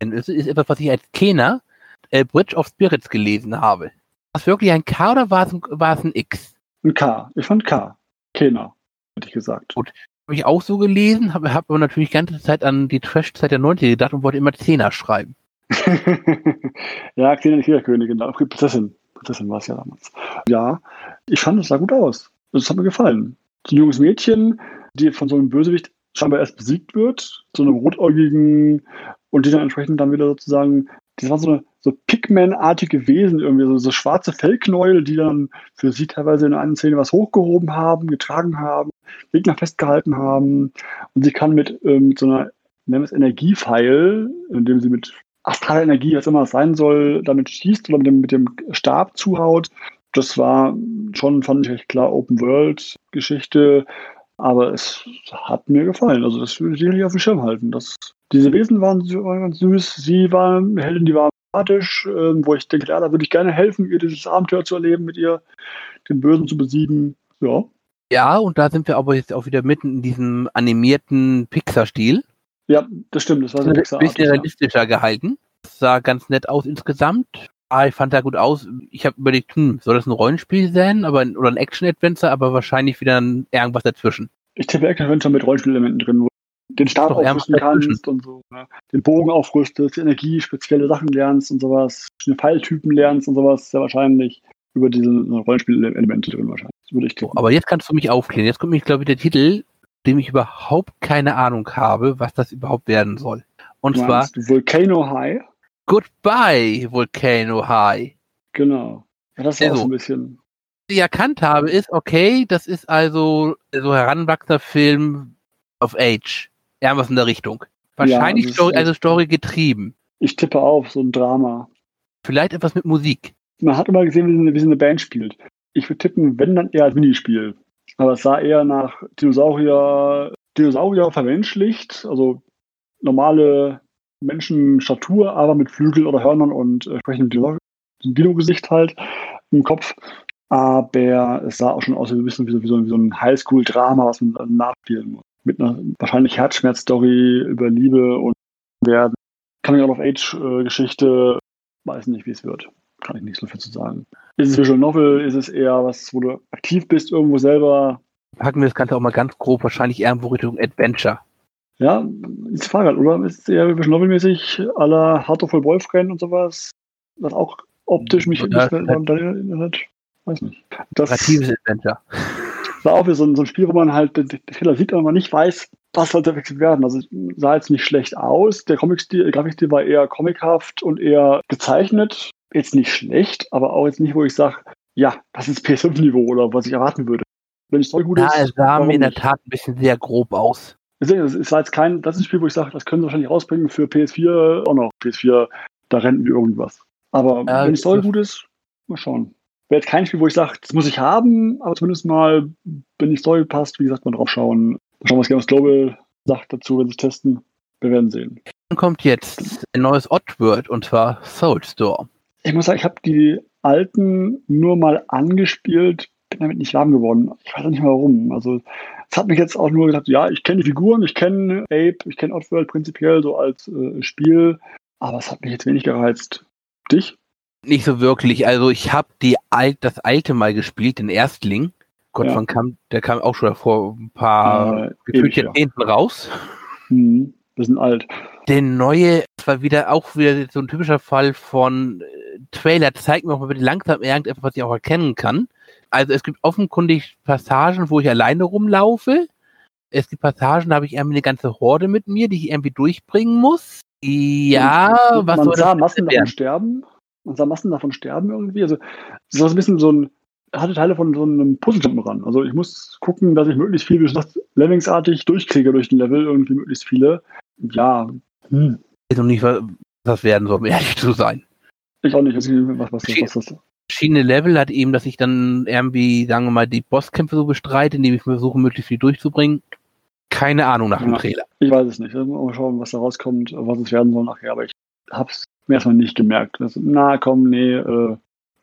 sein ist, ist etwas, was ich als Kenner äh, Bridge of Spirits gelesen habe. War es wirklich ein K oder war es ein, war es ein X? Ein K. Ich fand K. Kenner, hätte ich gesagt. Gut. Habe ich auch so gelesen, habe hab aber natürlich die ganze Zeit an die Trash-Zeit der 90er gedacht und wollte immer Zehner schreiben. <laughs> ja, Xena die Kriegerkönigin, Prinzessin. Prinzessin war es ja damals. Ja, ich fand, es sah gut aus. Das hat mir gefallen. So ein junges Mädchen, die von so einem Bösewicht scheinbar erst besiegt wird, so einem rotäugigen und die dann entsprechend dann wieder sozusagen, das waren so, eine, so Pigman-artige Wesen, irgendwie so, so schwarze Fellknäuel, die dann für sie teilweise in einer Szene was hochgehoben haben, getragen haben, Gegner festgehalten haben. Und sie kann mit, äh, mit so einer, nennen wir es Energiepfeil, indem sie mit astraler Energie, was immer es sein soll, damit schießt oder mit dem, mit dem Stab zuhaut. Das war schon, fand ich recht klar, Open World Geschichte. Aber es hat mir gefallen. Also das würde ich sicherlich auf dem Schirm halten. Das, diese Wesen waren, waren ganz süß. Sie waren Heldin, die war sympathisch, äh, wo ich denke, ja, da würde ich gerne helfen, ihr dieses Abenteuer zu erleben, mit ihr den Bösen zu besiegen. Ja. Ja, und da sind wir aber jetzt auch wieder mitten in diesem animierten Pixar-Stil. Ja, das stimmt. Das war ein bisschen realistischer gehalten. Das sah ganz nett aus insgesamt. Ah, ich fand da gut aus. Ich habe überlegt, hm, soll das ein Rollenspiel sein aber, oder ein Action-Adventure, aber wahrscheinlich wieder ein, irgendwas dazwischen. Ich tippe Action-Adventure mit Rollenspielelementen drin, wo du den Stab aufrüsten kannst und so. Ne? Den Bogen aufrüstest, die Energie, spezielle Sachen lernst und sowas, Pfeiltypen lernst und sowas, sehr wahrscheinlich über diese Rollenspielelemente drin wahrscheinlich. Würde ich tippen. aber jetzt kannst du mich aufklären. Jetzt kommt mich, glaube ich, der Titel, dem ich überhaupt keine Ahnung habe, was das überhaupt werden soll. Und zwar Volcano High. Goodbye, Volcano High. Genau. Ja, das ist also, auch so ein bisschen. Was ich erkannt habe, ist, okay, das ist also so heranwachsender Film of Age. Irgendwas in der Richtung. Wahrscheinlich ja, Story, also Story getrieben. Ich tippe auf, so ein Drama. Vielleicht etwas mit Musik. Man hat immer gesehen, wie sie, eine, wie sie eine Band spielt. Ich würde tippen, wenn dann eher als Minispiel. Aber es sah eher nach Dinosaurier, Dinosaurier vermenschlicht, also normale Menschenstatur, aber mit Flügel oder Hörnern und äh, entsprechendem Dino-Gesicht halt im Kopf. Aber es sah auch schon aus wie wie so, wie so, wie so ein Highschool-Drama, was man nachspielen muss. mit einer wahrscheinlich Herzschmerz-Story über Liebe und werden. Coming-out-of-Age-Geschichte, weiß nicht, wie es wird. Kann ich nicht so viel zu sagen. Ist es Visual Novel? Ist es eher was, wo du aktiv bist, irgendwo selber? Packen wir das Ganze auch mal ganz grob, wahrscheinlich irgendwo Richtung Adventure. Ja, ist die Frage, oder? Ist eher Visual Novel-mäßig à la Heart of Boyfriend und sowas? Was auch optisch mich Oder nicht erinnert? Weiß nicht. Das Narratives Adventure. war auch wieder so ein, so ein Spiel, wo man halt den Trailer sieht, aber man nicht weiß, was sollte wechselt werden. Also es sah jetzt nicht schlecht aus. Der Comic-Stil, Grafikstil war eher comichaft und eher gezeichnet. Jetzt nicht schlecht, aber auch jetzt nicht, wo ich sage, ja, das ist PS5-Niveau oder was ich erwarten würde. Wenn es Story gut Ja, ist, es sah mir in der? Tat ein bisschen sehr grob aus. Deswegen, das ist jetzt kein, das ist ein Spiel, wo ich sage, das können sie wahrscheinlich rausbringen für PS4 auch noch. PS4, da rennt mir irgendwas. Aber Ja, wenn die Story gut ist, mal schauen. Wäre jetzt kein Spiel, wo ich sage, das muss ich haben, aber zumindest mal, wenn die Story passt, wie gesagt, mal drauf schauen. Mal schauen, was Games Global sagt dazu, wenn sie es testen. Wir werden sehen. Dann kommt jetzt ein neues Oddworld und zwar Soulstorm. Ich muss sagen, ich habe die alten nur mal angespielt, bin damit nicht warm geworden. Ich weiß auch nicht mal warum. Also es hat mich jetzt auch nur gesagt, ja, ich kenne die Figuren, ich kenne Ape, ich kenne Oddworld prinzipiell so als äh, Spiel, aber es hat mich jetzt wenig gereizt. Dich? Nicht so wirklich. Also ich habe die alt, das alte mal gespielt, den Erstling. Gott, Ja. wann kam, der kam auch schon vor ein paar Äh, gefühlt ja. Raus. Hm, wir sind alt. Der neue das war wieder auch wieder so ein typischer Fall von äh, Trailer. Zeig mir auch mal bitte langsam irgendetwas, was ich auch erkennen kann. Also es gibt offenkundig Passagen, wo ich alleine rumlaufe. Es gibt Passagen, da habe ich irgendwie eine ganze Horde mit mir, die ich irgendwie durchbringen muss. Ja, Und was man soll sah das Massen davon werden? sterben. Man sah Massen davon sterben irgendwie. Also es war so ein bisschen so ein, hatte Teile von so einem Puzzle ran. Also ich muss gucken, dass ich möglichst viel, wie gesagt, Levingsartig durchkriege durch den Level, irgendwie möglichst viele. Ja, hm. Ich weiß noch nicht, was das werden soll, um ehrlich zu sein. ich auch nicht. Was, was, was, was, was, Verschiedene Level hat eben, dass ich dann irgendwie, sagen wir mal, die Bosskämpfe so bestreite, indem ich versuche, möglichst viel durchzubringen. Keine Ahnung nach dem Ja. Trailer. Ich weiß es nicht. Mal schauen, was da rauskommt, was es werden soll nachher. Aber ich habe es mir erstmal nicht gemerkt. Also, na komm, nee, äh,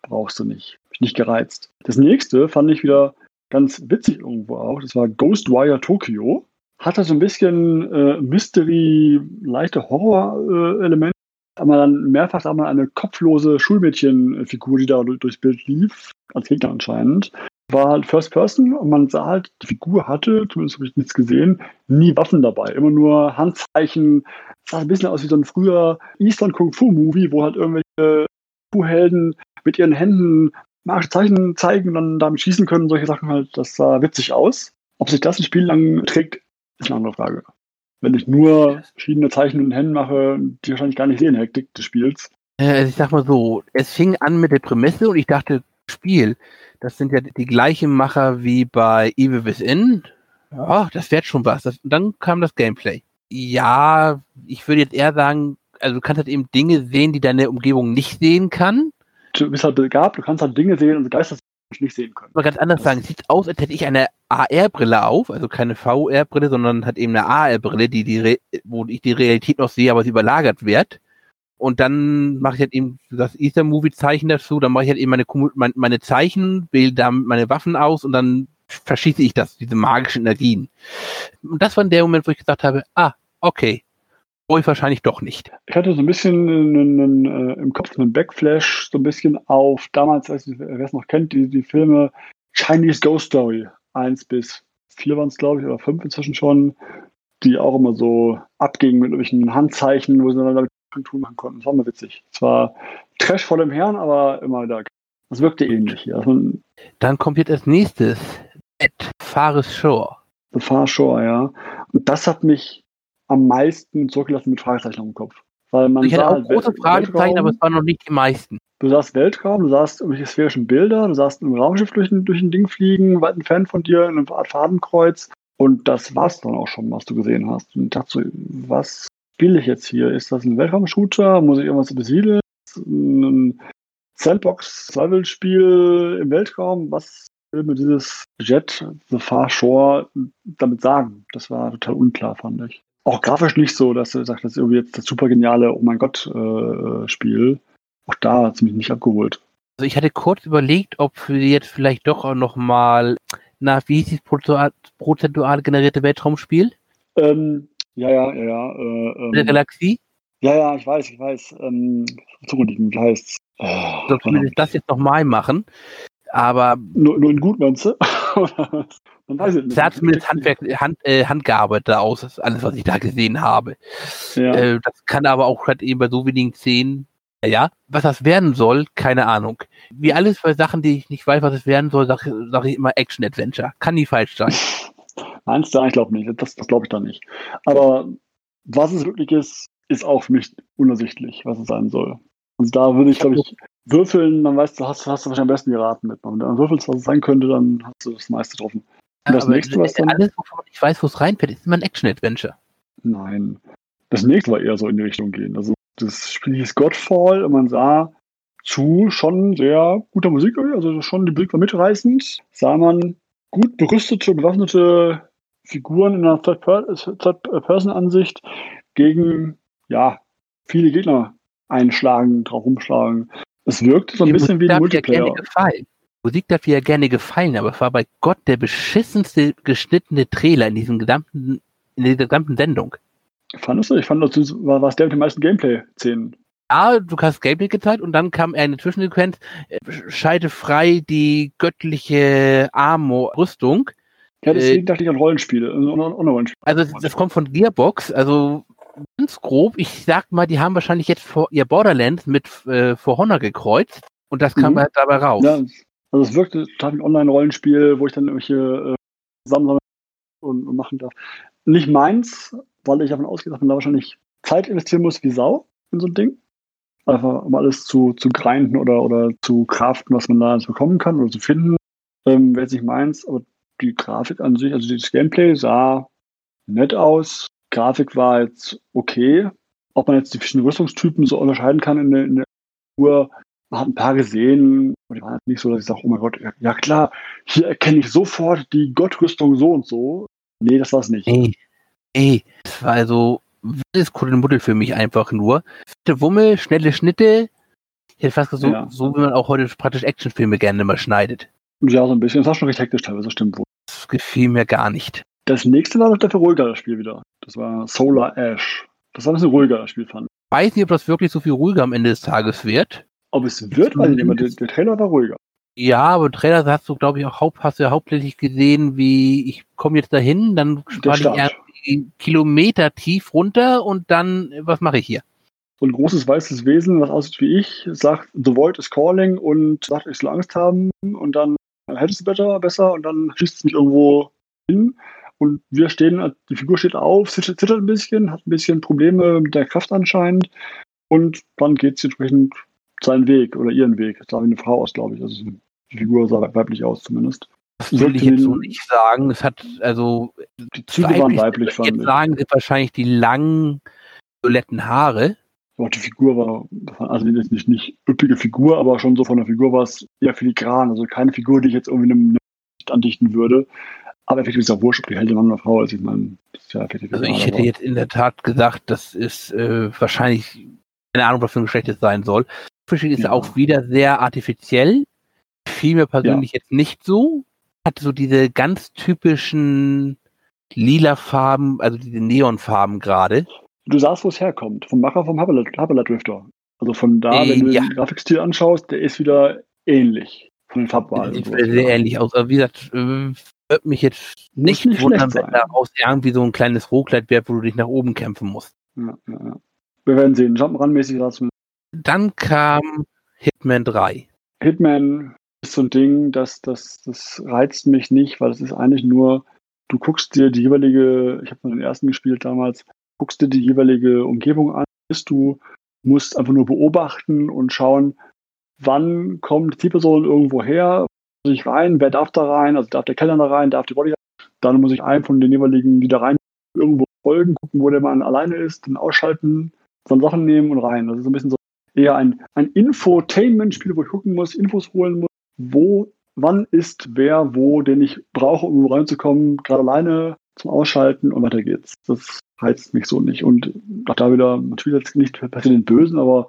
brauchst du nicht. Ich nicht gereizt. Das nächste fand ich wieder ganz witzig irgendwo auch. Das war Ghostwire Tokyo. Hatte so ein bisschen äh, Mystery, leichte Horror-Elemente. Aber dann mehrfach mal eine kopflose Schulmädchenfigur, die da durch- durchs Bild lief, als Gegner anscheinend. War halt First Person und man sah halt, die Figur hatte, zumindest habe ich nichts gesehen, nie Waffen dabei. Immer nur Handzeichen. Sah ein bisschen aus wie so ein früher Eastern Kung Fu Movie, wo halt irgendwelche Fu-Helden mit ihren Händen magische Zeichen zeigen und dann damit schießen können. Solche Sachen halt, das sah witzig aus. Ob sich das ein Spiel lang trägt, ist eine andere Frage. Wenn ich nur verschiedene Zeichen den Händen mache, die wahrscheinlich gar nicht sehen, Hektik des Spiels. Äh, also ich sag mal so, es fing an mit der Prämisse und ich dachte, Spiel, das sind ja die gleichen Macher wie bei Evil Within. Ja, das wird schon was. Das, und dann kam das Gameplay. Ja, ich würde jetzt eher sagen, also du kannst halt eben Dinge sehen, die deine Umgebung nicht sehen kann. Du bist halt begabt, du kannst halt Dinge sehen und Geister nicht sehen können. mal ganz anders sagen, es sieht aus, als hätte ich eine AR-Brille auf, also keine VR-Brille, sondern hat eben eine AR-Brille, die die wo ich die Realität noch sehe, aber sie überlagert wird. Und dann mache ich halt eben das Easter-Movie-Zeichen dazu, dann mache ich halt eben meine, meine, meine Zeichen, wähle damit meine Waffen aus und dann verschieße ich das, diese magischen Energien. Und das war der Moment, wo ich gesagt habe, ah, okay, brauche ich wahrscheinlich doch nicht. Ich hatte so ein bisschen einen, einen, äh, im Kopf einen Backflash, so ein bisschen auf damals, wer es noch kennt, die, die Filme Chinese Ghost Story 1 bis 4 waren es, glaube ich, oder 5 inzwischen schon, die auch immer so abgingen mit irgendwelchen Handzeichen, wo sie dann damit tun machen konnten. Das war immer witzig. Es war Trash vor dem Herrn, aber immer wieder. Das wirkte ähnlich hier. Also Dann kommt jetzt als nächstes Ed Fares Shore. The Far Shore, ja. Und das hat mich am meisten zurückgelassen mit Fragezeichen im Kopf. Weil man Ich hatte auch halt große Fragezeichen, aber es waren noch nicht die meisten. Du sahst Weltraum, du sahst irgendwelche sphärischen Bilder, du sahst ein Raumschiff durch ein, durch ein Ding fliegen, weit entfernt von dir, in einer Art Fadenkreuz. Und das war's dann auch schon, was du gesehen hast. Und ich dachte so, was spiele ich jetzt hier? Ist das ein Weltraumshooter? Muss ich irgendwas besiedeln? Ein Sandbox-Survival-Spiel im Weltraum? Was will mir dieses Jet, The Far Shore, damit sagen? Das war total unklar, fand ich. Auch grafisch nicht so, dass du sagst, das ist irgendwie jetzt das super geniale Oh mein Gott äh, Spiel. Auch da hat es mich nicht abgeholt. Also ich hatte kurz überlegt, ob wir jetzt vielleicht doch auch noch mal nach, wie hieß das prozentual generierte Weltraumspiel? Ähm, ja, ja, ja, ja. Äh, ähm, der Galaxie? Ja, ja, ich weiß, ich weiß. Ähm, wie heißt Oh, also, ich will das jetzt nochmal machen. Aber. Nur, nur in gut, meinst du? Man weiß es nicht. Sah zumindest Handwerk, Hand, äh, handgearbeitet aus, alles, was ich da gesehen habe. Ja. Äh, das kann aber auch halt eben bei so wenigen Szenen ja, was das werden soll, keine Ahnung. Wie alles bei Sachen, die ich nicht weiß, was es werden soll, sage sag ich immer Action-Adventure. Kann nie falsch sein. <laughs> Meinst du? Ich glaube nicht. Das, das glaube ich da nicht. Aber was es wirklich ist, ist auch für mich unersichtlich, was es sein soll. Also da würde ich, glaube ich, würfeln, dann weißt du, hast, hast du wahrscheinlich am besten geraten mit. Wenn du dann würfelst, was es sein könnte, dann hast du das meiste getroffen. Und das nächste, was dann. Alles, wovon ich weiß, wo es reinfällt, ist immer ein Action-Adventure. Nein. Das nächste war eher so in die Richtung gehen. Also das Spiel hieß Godfall und man sah zu schon sehr guter Musik, also schon die Musik war mitreißend, sah man gut berüstete, bewaffnete Figuren in einer Third-Person-Ansicht gegen, ja, viele Gegner einschlagen, drauf rumschlagen. Es wirkte so ein die bisschen Musik wie ein Multiplayer. Ja Musik darf ja gerne gefallen, aber es war bei Gott der beschissenste geschnittene Trailer in diesem gesamten, in dieser gesamten Sendung. Fandest du? Ich fand, das war, war es der mit den meisten Gameplay-Szenen. Ja, du hast Gameplay gezeigt und dann kam eine Zwischensequenz, äh, schalte frei die göttliche Armor-Rüstung. Ja, deswegen äh, dachte ich an Rollenspiele, äh, Rollenspiele. Also das kommt von Gearbox, also ganz grob, ich sag mal, die haben wahrscheinlich jetzt vor ihr Borderlands mit äh, For Honor gekreuzt und das kam mhm. halt dabei raus. Ja, also es wirkte total ein Online-Rollenspiel, wo ich dann irgendwelche äh, zusammensammeln und, und machen darf. Nicht meins, weil ich davon ausgehe, dass man da wahrscheinlich Zeit investieren muss wie Sau in so ein Ding. Einfach um alles zu, zu grinden oder, oder zu craften, was man da alles bekommen kann oder zu finden. Ähm, Wäre jetzt nicht meins, aber die Grafik an sich, also das Gameplay sah nett aus. Grafik war jetzt okay. Ob man jetzt die verschiedenen Rüstungstypen so unterscheiden kann in der, in der Uhr, man hat ein paar gesehen, und die waren nicht so, dass ich sage, oh mein Gott, ja klar, hier erkenne ich sofort die Gottrüstung so und so. Nee, das war es nicht. Ey, ey, das war also wildes Kuddelmuddel für mich einfach nur. Fette Wummel, schnelle Schnitte. Ich hätte fast gesagt, ja. so, so wie man auch heute praktisch Actionfilme gerne mal schneidet. Ja, so ein bisschen. Das war schon recht hektisch teilweise, stimmt wohl. Das gefiel mir gar nicht. Das nächste war dafür ruhiger, das Spiel wieder. Das war Solar Ash. Das war ein bisschen ruhiger, das Spiel fand ich. Weiß nicht, ob das wirklich so viel ruhiger am Ende des Tages wird. Ob es wird, weil nicht, der, der Trailer war ruhiger. Ja, aber Trailer hast du, glaube ich, auch haupt, hast du ja hauptsächlich gesehen, wie ich komme jetzt dahin, dann war ich eher Kilometer tief runter und dann, was mache ich hier? So ein großes weißes Wesen, was aussieht wie ich, sagt, The Void is calling und sagt, ich soll Angst haben und dann hättest du besser, besser und dann schießt es mich irgendwo hin und wir stehen, die Figur steht auf, zittert, zittert ein bisschen, hat ein bisschen Probleme mit der Kraft anscheinend und dann geht sie entsprechend seinen Weg oder ihren Weg. Das sah wie eine Frau aus, glaube ich. Also die Figur sah weiblich aus zumindest. Das würde ich jetzt so nicht sagen. Es hat also die Züge waren weiblich, fand jetzt ich. sagen sind wahrscheinlich die langen violetten Haare. Auch die Figur war, also jetzt nicht, nicht üppige Figur, aber schon so von der Figur war es eher filigran. Also keine Figur, die ich jetzt irgendwie einem, einem andichten würde. Aber effektiv ist es auch wurscht, ob die Held Mann oder Frau ist. Ich meine, ist ja Also ich hätte jetzt in der Tat gesagt, das ist äh, wahrscheinlich, keine Ahnung, was für ein Geschlecht es sein soll. Fishing ist ja. auch wieder sehr artifiziell. Fiel mir persönlich ja. jetzt nicht so. Hat so diese ganz typischen lila Farben, also diese Neonfarben gerade. Du sahst, wo es herkommt. Vom Macher vom Hubble Drifter. Also von da, äh, wenn du ja. den Grafikstil anschaust, der ist wieder ähnlich von den Farbwahlen. Sieht sehr ähnlich aus. Aber wie gesagt, äh, wird mich jetzt nicht, nicht wundern, wenn daraus irgendwie so ein kleines Rohkleid wird, wo du dich nach oben kämpfen musst. Ja, ja, ja. Wir werden sehen. Jump'n'Run-mäßig es dann kam Hitman 3. Hitman ist so ein Ding, das, das, das reizt mich nicht, weil es ist eigentlich nur, du guckst dir die jeweilige, ich habe den ersten gespielt damals, guckst dir die jeweilige Umgebung an, du musst einfach nur beobachten und schauen, wann kommt die Person irgendwo her, muss ich rein, wer darf da rein, also darf der Keller da rein, darf die Body dann muss ich einen von den jeweiligen, die da rein irgendwo folgen, gucken, wo der Mann alleine ist, dann ausschalten, dann Sachen nehmen und rein. Das ist ein bisschen so eher ein, ein Infotainment-Spiel, wo ich gucken muss, Infos holen muss, wo, wann ist wer wo, den ich brauche, um reinzukommen, gerade alleine zum Ausschalten und weiter geht's. Das reizt mich so nicht. Und auch da wieder, natürlich jetzt nicht passiert den Bösen, aber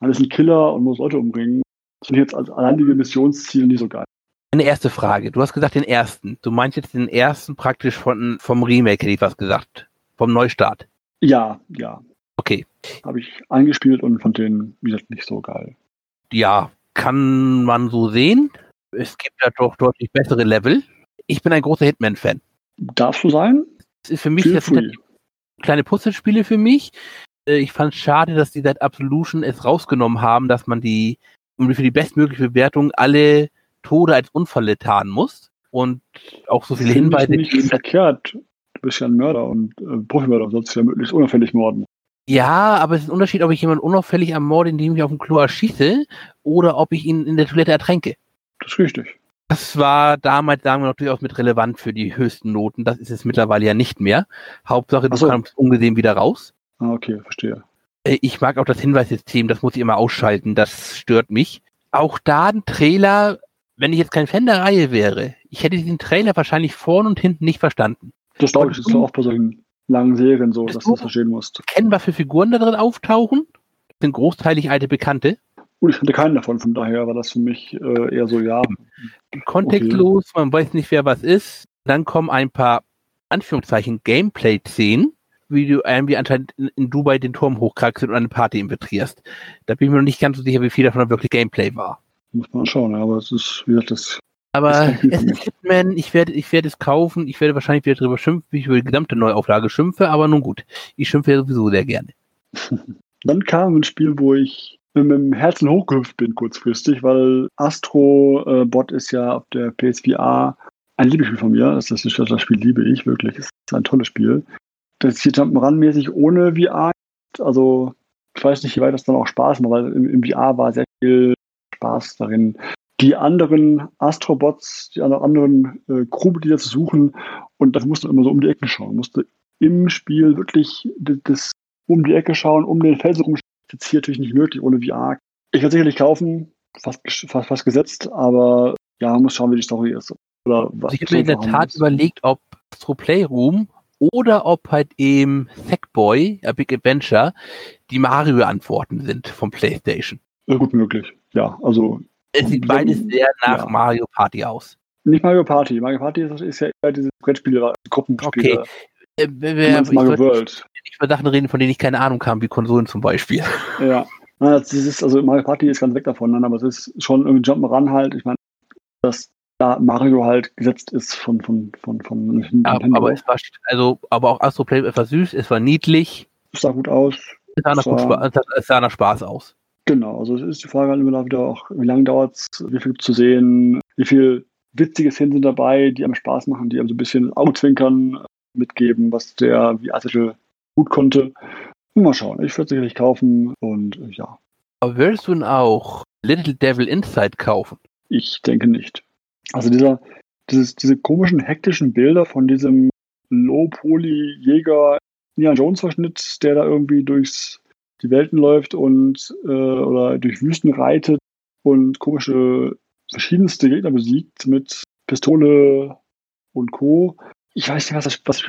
man ist ein Killer und muss Leute umbringen. Das finde ich jetzt als alleinige Missionsziel nicht so geil. Eine erste Frage. Du hast gesagt den ersten. Du meinst jetzt den ersten praktisch von, vom Remake, hätte ich was gesagt. Vom Neustart. Ja, ja. Okay. Habe ich eingespielt und fand den, wie gesagt, nicht so geil. Ja, kann man so sehen. Es gibt ja doch deutlich bessere Level. Ich bin ein großer Hitman-Fan. Darfst du sein? Das ist für mich Feel das sind free. kleine Puzzlespiele für mich. Äh, Ich fand es schade, dass die seit Absolution es rausgenommen haben, dass man die, um für die bestmögliche Bewertung alle Tode als Unfälle tarnen muss. Und auch so viele Hinweise nicht geben. verkehrt. Du bist ja ein Mörder und äh, Profimörder, sollst du ja möglichst unauffällig morden. Ja, aber es ist ein Unterschied, ob ich jemanden unauffällig ermorde, indem ich auf dem Klo erschieße, oder ob ich ihn in der Toilette ertränke. Das ist richtig. Das war damals, sagen wir noch, durchaus mit relevant für die höchsten Noten. Das ist es mittlerweile ja nicht mehr. Hauptsache, du so. kommst ungesehen wieder raus. Ah, okay, verstehe. Äh, Ich mag auch das Hinweissystem, das muss ich immer ausschalten, das stört mich. Auch da ein Trailer, wenn ich jetzt kein Fan der Reihe wäre, ich hätte diesen Trailer wahrscheinlich vorn und hinten nicht verstanden. Das glaube ich, das ist auch bei solchen langen Serien so, dass du das verstehen musst. Kennen, was für Figuren da drin auftauchen? Das sind großteilig alte Bekannte. Und ich kannte keinen davon, von daher war das für mich äh, eher so, ja, Kontextlos, man weiß nicht, wer was ist. Dann kommen ein paar, Anführungszeichen, Gameplay-Szenen, wie du irgendwie anscheinend in, Dubai den Turm hochkraxst und eine Party infiltrierst. Da bin ich mir noch nicht ganz so sicher, wie viel davon wirklich Gameplay war. Muss man schauen. Aber es ist, wie gesagt, das Aber es ist. Hitman, ich werde, ich werde es kaufen, ich werde wahrscheinlich wieder drüber schimpfen, wie ich über die gesamte Neuauflage schimpfe, aber nun gut. Ich schimpfe ja sowieso sehr gerne. <laughs> Dann kam ein Spiel, wo ich mit dem Herzen hochgehüpft bin kurzfristig, weil Astro äh, Bot ist ja auf der PSVR ein Lieblingsspiel von mir. Das, ist, das Spiel liebe ich wirklich. Es ist ein tolles Spiel. Das ist hier Jump'n'Run-mäßig ohne VR. Also ich weiß nicht, wie weit das dann auch Spaß macht, weil im, im VR war sehr viel Spaß darin, die anderen Astrobots, die anderen äh, Crewmitglieder zu suchen. Und das musste man immer so um die Ecken schauen. Musste im Spiel wirklich das, um die Ecke schauen, um den Felsen rum. Das ist jetzt hier natürlich nicht möglich ohne VR. Ich werde sicherlich kaufen, fast, fast, fast gesetzt, aber ja, man muss schauen, wie die Story ist. Oder was Also ich habe mir in der Tat ist. überlegt, ob Astro Playroom oder ob halt eben Sackboy, A Big Adventure, die Mario-Antworten sind vom PlayStation. Ja, gut möglich. Ja, also Es sieht beides sehr nach ja. Mario Party aus. nicht Mario Party. Mario Party ist, ist ja eher dieses Brettspiel, Gruppenspiel. Okay. Äh, meinst ich Mario World. nicht über Sachen reden, von denen ich keine Ahnung habe, wie Konsolen zum Beispiel. <laughs> Ja. Das ist, also Mario Party ist ganz weg davon, nein, aber es ist schon irgendwie Jump'n'Run halt. Ich meine, dass da Mario halt gesetzt ist von, von, von, von Ja, Nintendo. aber es war, aber, aber auch Astro Play etwas süß, es war niedlich, Es sah gut aus. es sah nach, es sah- es sah nach Spaß aus. Genau, also es ist die Frage halt immer wieder auch, wie lange dauert es, wie viel zu sehen, wie viel witzige Szenen sind dabei, die einem Spaß machen, die einem so ein bisschen Augenzwinkern äh, mitgeben, was der VR-Titel gut konnte. Mal schauen, ich würde sicherlich kaufen und äh, ja, Aber würdest du denn auch Little Devil Inside kaufen? ich denke nicht. Also dieser, dieses, diese komischen, hektischen Bilder von diesem Low-Poly-Jäger Indiana Jones-Verschnitt, der da irgendwie durchs die Welten läuft und äh, oder durch Wüsten reitet und komische verschiedenste Gegner besiegt mit Pistole und Co. Ich weiß nicht, was das, was,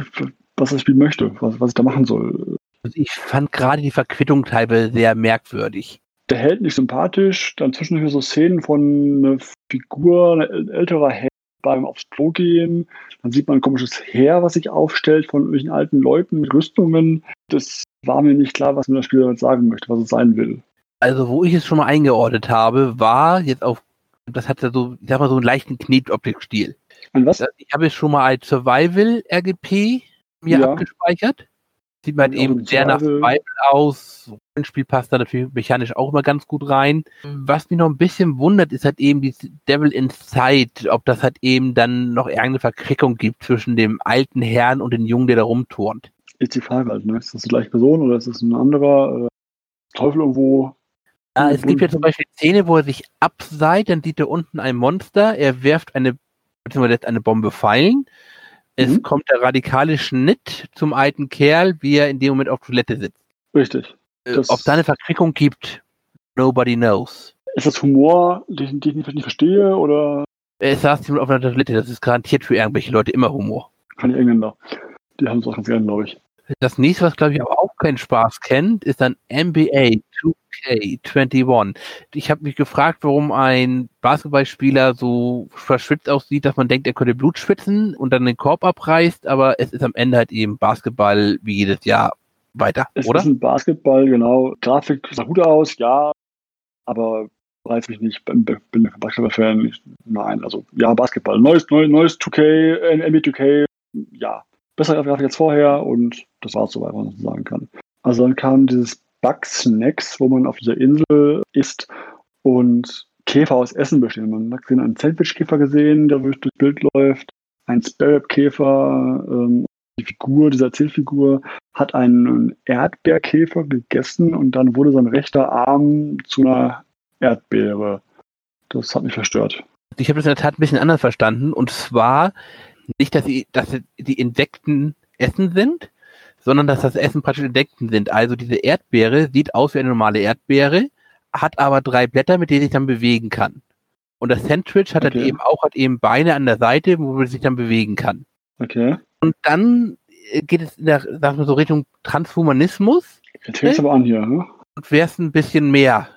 was das Spiel möchte, was, was ich da machen soll. Also ich fand gerade die Verquittung teilweise sehr merkwürdig. Der Held nicht sympathisch, dann zwischendurch so Szenen von einer Figur, ein älterer Held beim aufs Klo gehen. Dann sieht man ein komisches Heer, was sich aufstellt von irgendwelchen alten Leuten mit Rüstungen. Das war mir nicht klar, was mir das Spiel damit sagen möchte, was es sein will. Also wo ich es schon mal eingeordnet habe, war jetzt auf, das hat ja so, ich sag mal so einen leichten Knetoptik-Stil. An was? Ich habe es schon mal als Survival-RGP mir Ja. abgespeichert. Sieht man halt Ja, eben ein sehr nach Survival. Survival aus. Rollenspiel passt da natürlich mechanisch auch immer ganz gut rein. Was mich noch ein bisschen wundert, ist halt eben die Devil Inside, ob das halt eben dann noch irgendeine Verquickung gibt zwischen dem alten Herrn und dem Jungen, der da rumturnt. Ist die Frage halt, ne? Ist das die gleiche Person oder ist das ein anderer äh, Teufel irgendwo? Ah, es gibt ja zum Beispiel Szene, wo er sich abseit, dann sieht er unten ein Monster, er wirft eine, beziehungsweise lässt eine Bombe fallen. Es Mhm. kommt der radikale Schnitt zum alten Kerl, wie er in dem Moment auf Toilette sitzt. Richtig. Äh, Das- Ob da eine Verquickung gibt, nobody knows. Ist das Humor, den, den ich nicht verstehe oder Er saß jemand auf einer Toilette, das ist garantiert für irgendwelche Leute immer Humor. kann die Engländer? Die haben es auch ganz gerne, glaube ich. Das nächste, was glaube ich aber auch keinen Spaß kennt, ist dann NBA 2K21. Ich habe mich gefragt, warum ein Basketballspieler so verschwitzt aussieht, dass man denkt, er könnte Blut schwitzen und dann den Korb abreißt, aber es ist am Ende halt eben Basketball wie jedes Jahr weiter, Es oder? ist ein Basketball, genau. Grafik sah gut aus, ja, aber reizt mich nicht. Bin, bin Basketball-Fan. Nein, also ja, Basketball. Neues, neues, neues 2K, äh, NBA 2K, ja. Bessere Grafik als vorher und das war es soweit, was man sagen kann. Also dann kam dieses Bug-Snacks, wo man auf dieser Insel isst und Käfer aus Essen bestehen. Man hat gesehen, einen Sandwich-Käfer gesehen, der durch das Bild läuft, ein Sparrow-Käfer, ähm, die Figur, diese Erzählfigur, hat einen Erdbeerkäfer gegessen und dann wurde sein rechter Arm zu einer Erdbeere. Das hat mich verstört. Ich habe das in der Tat ein bisschen anders verstanden und zwar nicht, dass, sie, dass die Insekten Essen sind, sondern dass das Essen praktisch Insekten sind. Also diese Erdbeere sieht aus wie eine normale Erdbeere, hat aber drei Blätter, mit denen sich dann bewegen kann. Und das Sandwich hat Okay. dann eben auch hat eben Beine an der Seite, wo man sich dann bewegen kann. Okay. Und dann äh, geht es in der, sagen wir so Richtung Transhumanismus Jetzt fängt es aber an hier. Ne? und wäre es ein bisschen mehr.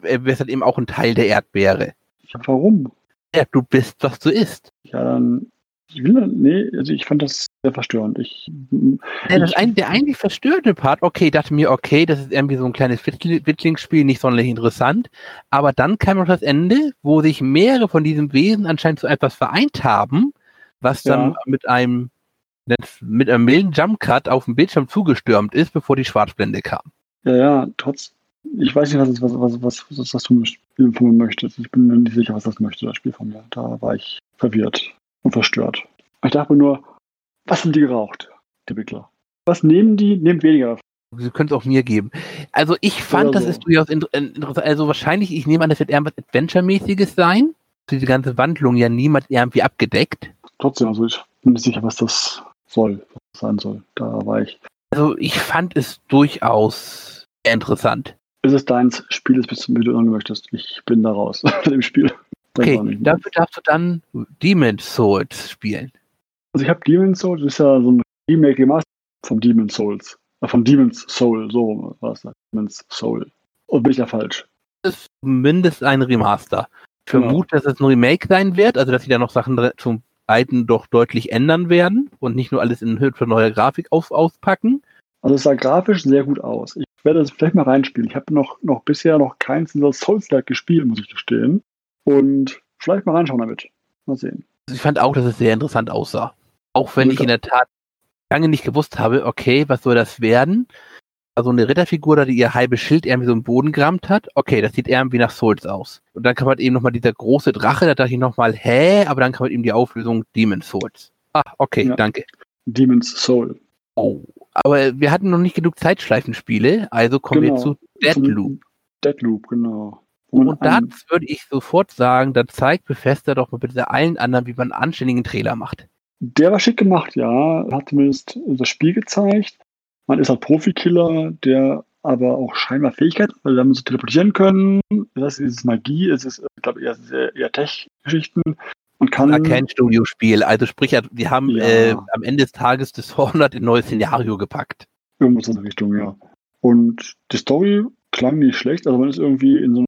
Wäre es halt eben auch ein Teil der Erdbeere. Ja, warum? Ja, du bist, was du isst. Ja, dann. Ich will, nee, also ich fand das sehr verstörend. Ich, Ja, das Ich- ein, der eigentlich verstörende Part, okay, dachte mir, okay, das ist irgendwie so ein kleines Wittl- Wittlingsspiel, nicht sonderlich interessant. Aber dann kam noch das Ende, wo sich mehrere von diesen Wesen anscheinend zu etwas vereint haben, was dann Ja. mit einem mit einem milden Jumpcut auf dem Bildschirm zugestürmt ist, bevor die Schwarzblende kam. ja, ja, trotz. Ich weiß nicht, was, was, was, was das von mir von mir möchte. Ich bin mir nicht sicher, was das möchte, das Spiel von mir. Da war ich verwirrt und verstört. Ich dachte mir nur, was haben die geraucht, die Entwickler? Was nehmen die? Nehmt weniger. Sie können es auch mir geben. Also ich fand, Oder das ist durchaus äh, interessant. Also wahrscheinlich, ich nehme an, das wird irgendwas Adventure-mäßiges sein. Diese ganze Wandlung ja niemand irgendwie abgedeckt. Trotzdem, also ich bin nicht sicher, was das soll, was das sein soll. Da war ich. Also ich fand es durchaus interessant. Ist es deins Spiel, ist bis wie du sagen möchtest? Ich bin da raus <laughs> aus dem Spiel. Das Okay, dafür darfst du dann Demon's Souls spielen. Also ich habe Demon's Souls, das ist ja so ein Remake Remaster von Demon's Souls. Äh, von Demon's Soul, so war es da. Demon's Soul. Und bin ich da falsch? Das ist zumindest ein Remaster. Ich Genau. vermute, dass es ein Remake sein wird, also dass sie da noch Sachen zum alten doch deutlich ändern werden und nicht nur alles in hübscher neuer Grafik auf, auspacken. Also es sah grafisch sehr gut aus. Ich werde das vielleicht mal reinspielen. Ich habe noch, noch bisher noch keins dieser Souls-like gespielt, muss ich gestehen. Und vielleicht mal reinschauen damit. Mal sehen. Also ich fand auch, dass es sehr interessant aussah. Auch wenn ich in der Tat lange nicht gewusst habe, okay, was soll das werden? Also eine Ritterfigur, da die ihr halbes Schild irgendwie so im Boden gerammt hat. Okay, das sieht irgendwie nach Souls aus. Und dann kam halt eben nochmal dieser große Drache, da dachte ich nochmal, hä? Aber dann kam halt eben die Auflösung Demon's Souls. Ah, okay, Ja. danke. Demon's Soul. Oh. Aber wir hatten noch nicht genug Zeitschleifenspiele, also kommen wir Genau. zu Deadloop. Deadloop, genau. Und einen- das würde ich sofort sagen, da zeigt Bethesda doch mal bitte allen anderen, wie man einen anständigen Trailer macht. Der war schick gemacht, ja. Hat zumindest das Spiel gezeigt. Man ist halt Profikiller, der aber auch scheinbar Fähigkeit hat, weil wir so teleportieren können. Das ist Magie, es ist, ich glaube, eher, eher Tech-Geschichten. Und kann. Ja, kein Studiospiel. Also sprich, die haben Ja. äh, am Ende des Tages Dishonored <laughs> in ein neues Szenario gepackt. Irgendwas in der Richtung, ja. Und die Story klang nicht schlecht. Also man ist irgendwie in so einem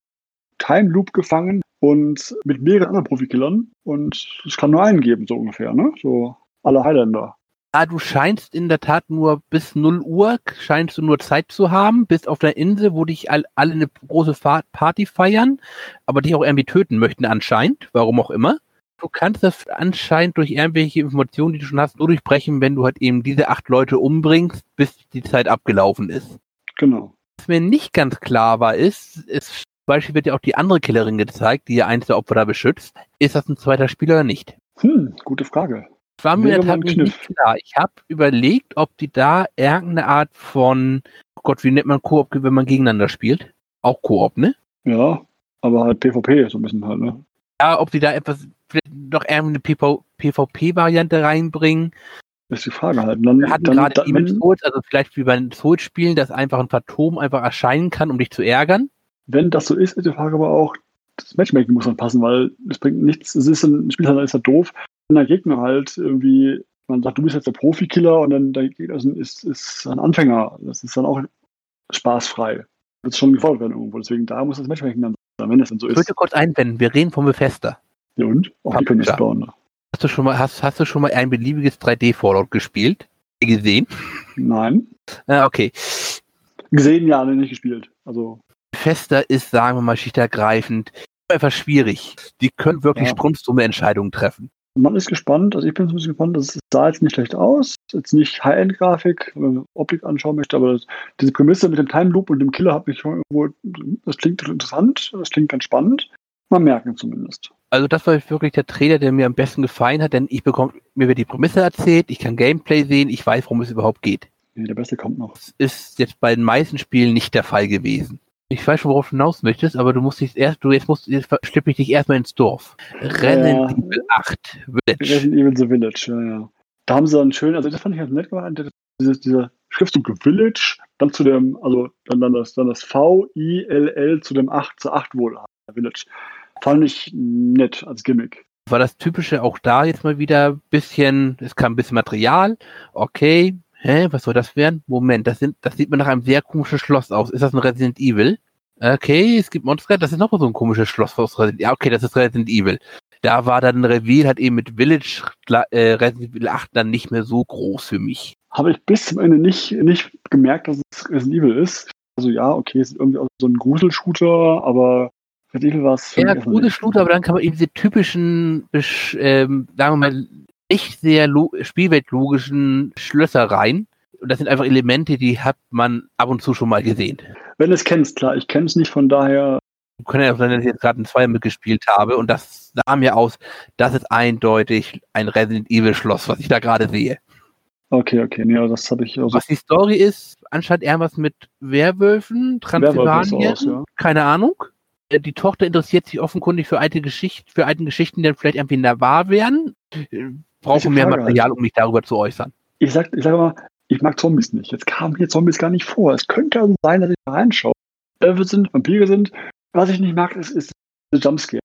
Time Loop gefangen und mit mehreren anderen Profikillern. Und es kann nur einen geben, so ungefähr, ne? So alle Highlander. Ah, du scheinst in der Tat nur bis 0 Uhr, scheinst du nur Zeit zu haben, bist auf der Insel, wo dich all, alle eine große Party feiern, aber dich auch irgendwie töten möchten anscheinend, warum auch immer. Du kannst das anscheinend durch irgendwelche Informationen, die du schon hast, nur durchbrechen, wenn du halt eben diese acht Leute umbringst, bis die Zeit abgelaufen ist. Genau. Was mir nicht ganz klar war, ist, zum Beispiel wird ja auch die andere Killerin gezeigt, die ja eins der Opfer da beschützt. Ist das ein zweiter Spieler oder nicht? Hm, gute Frage. Das war mir Wäre in der mal Tat ein nicht klar. Ich habe überlegt, ob die da irgendeine Art von, oh Gott, wie nennt man Koop, wenn man gegeneinander spielt? Auch Koop, ne? Ja, aber halt PvP so ein bisschen halt, ne? Ja, ob die da etwas, vielleicht noch irgendeine PvP-Variante reinbringen. Das ist die Frage halt. Dann, Wir hatten dann, gerade dann, Souls, also vielleicht wie bei den Souls-Spielen, dass einfach ein Phantom einfach erscheinen kann, um dich zu ärgern. Wenn das so ist, ist die Frage aber auch, das Matchmaking muss dann passen, weil es bringt nichts, es ist ein Spiel, halt ist halt doof, wenn der Gegner halt irgendwie man sagt, du bist jetzt der Profikiller und dann der Gegner ist, ist ein Anfänger. Das ist dann auch spaßfrei. Wird schon gefordert werden irgendwo. Deswegen da muss das Matchmaking dann sein, wenn das dann so Ich ist. würde kurz einwenden, wir reden vom Bethesda. Ja, und? Auch die können das bauen. Ne? Hast du schon mal, hast, hast du schon mal ein beliebiges 3D-Fallout gespielt? Gesehen? Nein. Ah, okay. Gesehen, ja, nicht gespielt. Also, Bethesda ist, sagen wir mal, schichtenergreifend etwas schwierig. Die können wirklich Ja. strunzdumme Entscheidungen treffen. man ist gespannt. Also, ich bin so ein bisschen gespannt. Das sah jetzt nicht schlecht aus. Jetzt nicht High-End-Grafik, wenn man Optik anschauen möchte, aber das, diese Prämisse mit dem Time Loop und dem Killer hat mich schon irgendwo, das klingt interessant, das klingt ganz spannend. Man merken zumindest. Also das war wirklich der Trailer, der mir am besten gefallen hat, denn ich bekomme, mir wird die Prämisse erzählt, ich kann Gameplay sehen, ich weiß, worum es überhaupt geht. Nee, der Beste kommt noch. Das ist jetzt bei den meisten Spielen nicht der Fall gewesen. Ich weiß schon, worauf du hinaus möchtest, aber du musst dich erst, du jetzt musst, jetzt schleppe ich dich erstmal ins Dorf. Resident Ja. Evil 8 Village. Resident Evil The Village, ja, ja. Da haben sie dann schön, also das fand ich ganz nett gemacht, dieses, dieser Schriftzug Village, dann zu dem, also dann, dann das, dann das V-I-L-L zu dem 8 zu 8 wohl, Village. Fand ich nett als Gimmick. War das typische auch da jetzt mal wieder ein bisschen, es kam ein bisschen Material, okay, hä, was soll das werden? Moment, das, sind, das sieht mir nach einem sehr komischen Schloss aus. Ist das ein Resident Evil? Okay, es gibt Monster, das ist noch so ein komisches Schloss aus Resident Ja, okay, das ist Resident Evil. Da war dann Reveal halt eben mit Village äh, Resident Evil 8 dann nicht mehr so groß für mich. Habe ich bis zum Ende nicht, nicht gemerkt, dass es Resident Evil ist. Also ja, okay, es ist irgendwie auch so ein Gruselshooter, aber Resident Evil war es für Ja, mich erstmal gute nicht. Shooter, aber dann kann man eben diese typischen, ähm, sagen wir mal, nicht sehr lo spielweltlogischen Schlösser rein. Und das sind einfach Elemente, die hat man ab und zu schon mal gesehen. Wenn du es kennst, klar, ich kenne es nicht, von daher, Können ja auch sein, dass ich jetzt gerade ein Zweier mitgespielt habe und das sah mir aus, das ist eindeutig ein Resident Evil Schloss, was ich da gerade sehe. okay, okay, nee, aber das habe ich also Was die Story ist, anscheinend eher was mit Werwölfen, Transsilvanien, aus, ja. keine Ahnung. Äh, Die Tochter interessiert sich offenkundig für alte Geschichten, für alten Geschichten, die dann vielleicht irgendwie da wahr wären. Welche mehr Material, um mich darüber zu äußern. ich sag, ich sag mal, ich mag Zombies nicht. Jetzt kamen hier Zombies gar nicht vor. Es könnte also sein, dass ich da reinschaue. Wölfe sind, Vampire sind. Was ich nicht mag, ist, ist der Jumpscare.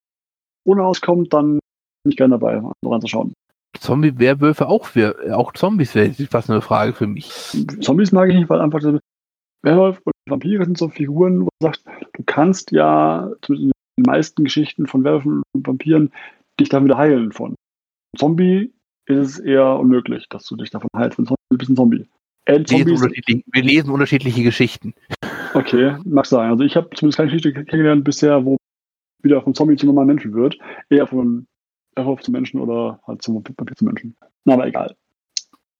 Ohne auskommt, dann bin ich gerne dabei, noch anzuschauen. Zombie-Werwölfe auch für, auch Zombies wäre fast eine Frage für mich. Zombies mag ich nicht, weil einfach Werwolf und Vampire sind so Figuren, wo du sagst, du kannst ja zumindest in den meisten Geschichten von Werwölfen und Vampiren dich dann wieder heilen von. Zombie ist es eher unmöglich, dass du dich davon heilst. Du bist ein Zombie. Äh, Wir lesen, wir unterschiedliche Geschichten. okay, mag sein. Also ich habe zumindest keine Geschichte kennengelernt bisher, wo wieder vom Zombie zum normalen Menschen wird. Eher von Werwolf zum Menschen oder halt zum Vampir zum Menschen. Na, aber egal.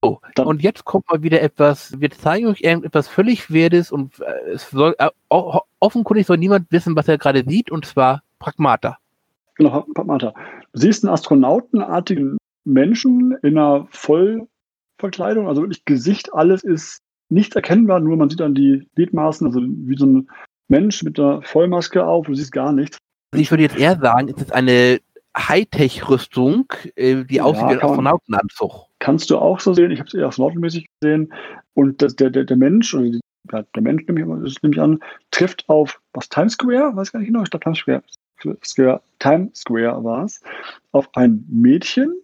So, Dann- und jetzt kommt mal wieder etwas, wir zeigen euch irgendetwas völlig Werdes und äh, es soll, äh, offenkundig soll niemand wissen, was er gerade sieht, und zwar Pragmata. Genau, Papmata. Du siehst einen astronautenartigen Menschen in einer Vollverkleidung, also wirklich Gesicht, alles ist nicht erkennbar, nur man sieht dann die Gliedmaßen, also wie so ein Mensch mit einer Vollmaske auf, du siehst gar nichts. Also ich würde jetzt eher sagen, es ist eine Hightech-Rüstung, äh, die aussieht wie ein Astronautenanzug. Kannst du auch so sehen, ich habe es eher astronautenmäßig gesehen. Und das, der, der, der Mensch, oder die, der Mensch nehme ich, nehme ich an, trifft auf was Times Square, weiß gar nicht genau, ich glaube Times Square, Square Times Square war es, auf ein Mädchen,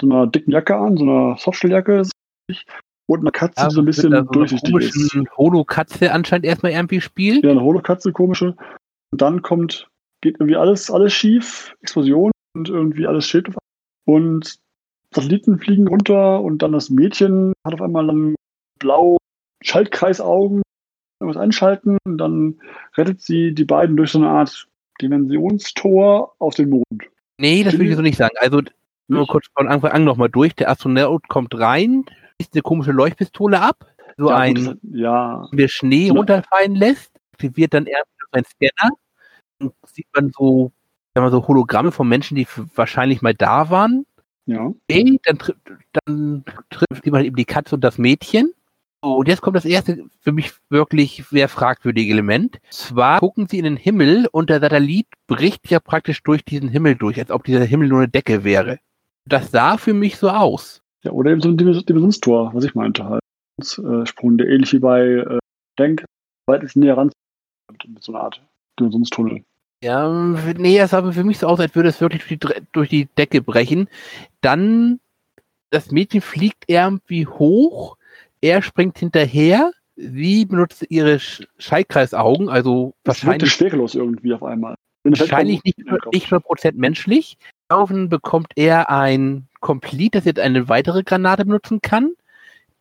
so einer dicken Jacke an, so einer Softshelljacke und eine Katze, die so ein bisschen mit einer so einer durchsichtig ist. Holo-Katze anscheinend erstmal irgendwie spielt. Ja, eine Holokatze, komische. Und dann kommt, geht irgendwie alles, alles schief, Explosion und irgendwie alles auf Und Satelliten fliegen runter und dann das Mädchen hat auf einmal dann blau Schaltkreisaugen, irgendwas einschalten und dann rettet sie die beiden durch so eine Art Dimensionstor auf den Mond. Nee, das würde ich so nicht sagen. Also nur kurz von Anfang an nochmal durch. Der Astronaut kommt rein, schießt eine komische Leuchtpistole ab, so ja, ein gut, ja, der Schnee Ja. runterfallen lässt, aktiviert dann erst ein Scanner und sieht man so, sagen wir so Hologramme von Menschen, die wahrscheinlich mal da waren. ja. Okay, dann, dann trifft man eben die Katze und das Mädchen. So, und jetzt kommt das erste für mich wirklich sehr fragwürdige Element. Zwar gucken sie in den Himmel und der Satellit bricht ja praktisch durch diesen Himmel durch, als ob dieser Himmel nur eine Decke wäre. Das sah für mich so aus. Ja, oder eben so ein Dimensions- Dimensionstor, was ich meinte halt. Äh, Sprung, der ähnlich wie bei äh, Denk, weit ist näher ran mit so einer Art Dimensionstunnel. Ja, nee, es sah für mich so aus, als würde es wirklich durch die, durch die Decke brechen. Dann das Mädchen fliegt irgendwie hoch, er springt hinterher, sie benutzt ihre Sch Schallkreisaugen, also Das wahrscheinlich, schwerelos irgendwie auf einmal. Wahrscheinlich nicht, nicht 100% menschlich. Daraufhin bekommt er ein Complete, das jetzt eine weitere Granate benutzen kann.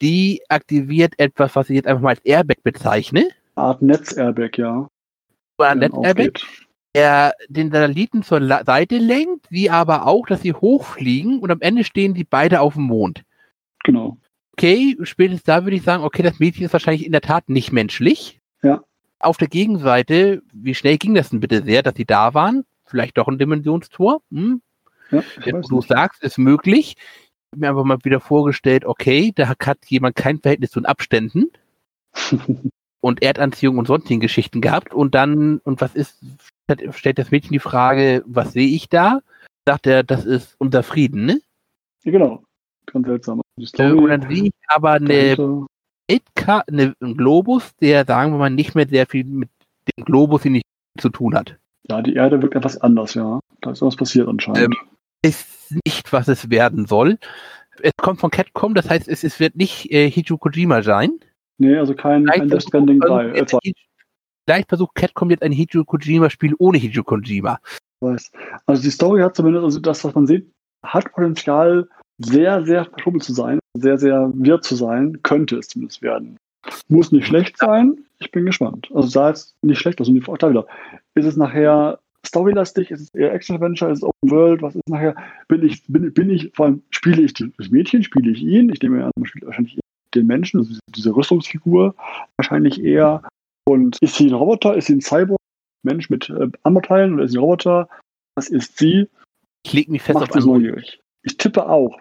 Die aktiviert etwas, was ich jetzt einfach mal als Airbag bezeichne. Art Netz-Airbag, ja. Oder ein der den Satelliten zur Seite lenkt, sie aber auch, dass sie hochfliegen und am Ende stehen die beide auf dem Mond. Genau. Okay, spätestens da würde ich sagen, okay, das Mädchen ist wahrscheinlich in der Tat nicht menschlich. Ja. Auf der Gegenseite, wie schnell ging das denn bitte sehr, dass sie da waren? Vielleicht doch ein Dimensionstor? Hm? Ja, Jetzt, du sagst, ist möglich. Ich hab mir einfach mal wieder vorgestellt, okay, da hat jemand kein Verhältnis zu den Abständen <laughs> und Erdanziehung und sonstigen Geschichten gehabt und dann, und was ist, stellt das Mädchen die Frage, was sehe ich da? Sagt er, das ist unser Frieden, ne? ja, genau. Ganz seltsam. Die Äh, Story und dann sehe ich aber eine dahinter- Weltka eine, einen Globus, der, sagen wir mal, nicht mehr sehr viel mit dem Globus hier nicht zu tun hat. ja, die Erde wirkt etwas anders, ja. Da ist was passiert anscheinend. Ähm, Ist nicht, was es werden soll. Es kommt von Capcom, das heißt, es, es wird nicht äh, Hideo Kojima sein. nee, also kein, kein Death versucht, Stranding 3. versucht Äh, jetzt, zwei, vielleicht versucht Capcom jetzt ein Hideo Kojima-Spiel ohne Hideo Kojima. weiß. Also die Story hat zumindest, also das, was man sieht, hat Potenzial, sehr, sehr verschubbelt zu sein, sehr, sehr wirr zu sein, könnte es zumindest werden. Muss nicht schlecht sein, ich bin gespannt. Also sah jetzt nicht schlecht aus und auch da wieder. Ist es nachher storylastig, ist es eher Action-Adventure, ist es Open World, was ist nachher, bin ich, bin, bin ich, vor allem spiele ich das Mädchen, spiele ich ihn, ich nehme an, man spielt wahrscheinlich den Menschen, also diese Rüstungsfigur, wahrscheinlich eher. Und ist sie ein Roboter, ist sie ein Cyborg, Mensch mit äh, Armorteilen oder ist sie ein Roboter? Was ist sie? Ich lege mich fest Macht auf es einen neugierig. Ich tippe auch.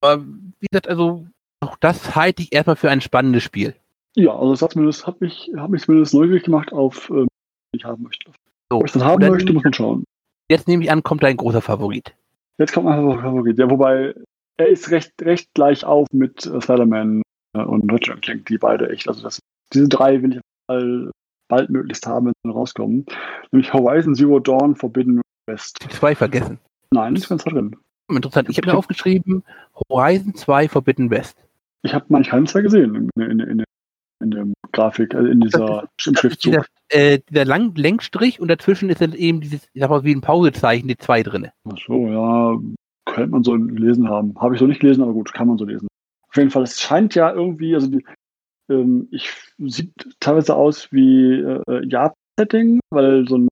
Aber wie gesagt, also auch das halte ich erstmal für ein spannendes Spiel. Ja, also das hat, zumindest, hat, mich, hat mich zumindest neugierig gemacht auf, ähm, was ich haben möchte. So, Ob ich das haben dann möchte, muss man schauen. Jetzt nehme ich an, kommt dein großer Favorit. Jetzt kommt mein Favorit. Ja, wobei er ist recht, recht gleich auf mit äh, Spider-Man äh, und Ratchet Clank, die beide echt. Also das, diese drei will ich mal bald möglichst haben, wenn sie rauskommen. Nämlich Horizon Zero Dawn Forbidden West. Die zwei vergessen. Nein, ist ganz drin. Interessant. Ich habe mir aufgeschrieben, Horizon 2 Forbidden West. Ich habe keinen zwei gesehen in, in, in, in der Grafik, also in dieser im Das ist Schriftzug. dieser, äh, dieser lang Längsstrich und dazwischen ist dann eben dieses, ich sag mal, wie ein Pausezeichen, die zwei drinne. Ach so, ja, könnte man so gelesen haben. Habe ich so nicht gelesen, aber gut, kann man so lesen. Auf jeden Fall, es scheint ja irgendwie, also die, ähm, ich sieht teilweise aus wie äh, Japan-Setting, weil so ein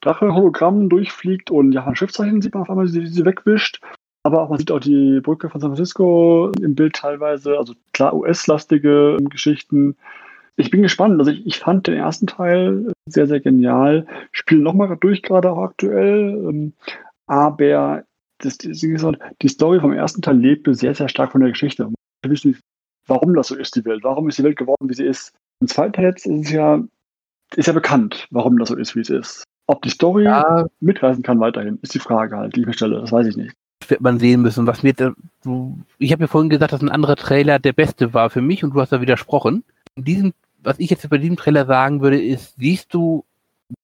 Drache-Hologramm durchfliegt und ja, ein Schriftzeichen sieht man auf einmal, die sie wegwischt. Aber auch man sieht auch die Brücke von San Francisco im Bild teilweise, also klar US-lastige Geschichten. Ich bin gespannt. Also ich, ich fand den ersten Teil sehr, sehr genial. Spiele nochmal durch, gerade auch aktuell. Ähm, aber das, das, die Story vom ersten Teil lebte sehr, sehr stark von der Geschichte. Wir wissen nicht, warum das so ist, die Welt. Warum ist die Welt geworden, wie sie ist. Im zweiten Teil ist es ja, ist ja bekannt, warum das so ist, wie es ist. Ob die Story Ja, mitreißen kann weiterhin, ist die Frage halt, die ich mir stelle. Das weiß ich nicht. wird man sehen müssen. Was mir, ich habe ja vorhin gesagt, dass ein anderer Trailer der beste war für mich und du hast da widersprochen. In diesem, was ich jetzt bei diesem Trailer sagen würde, ist, siehst du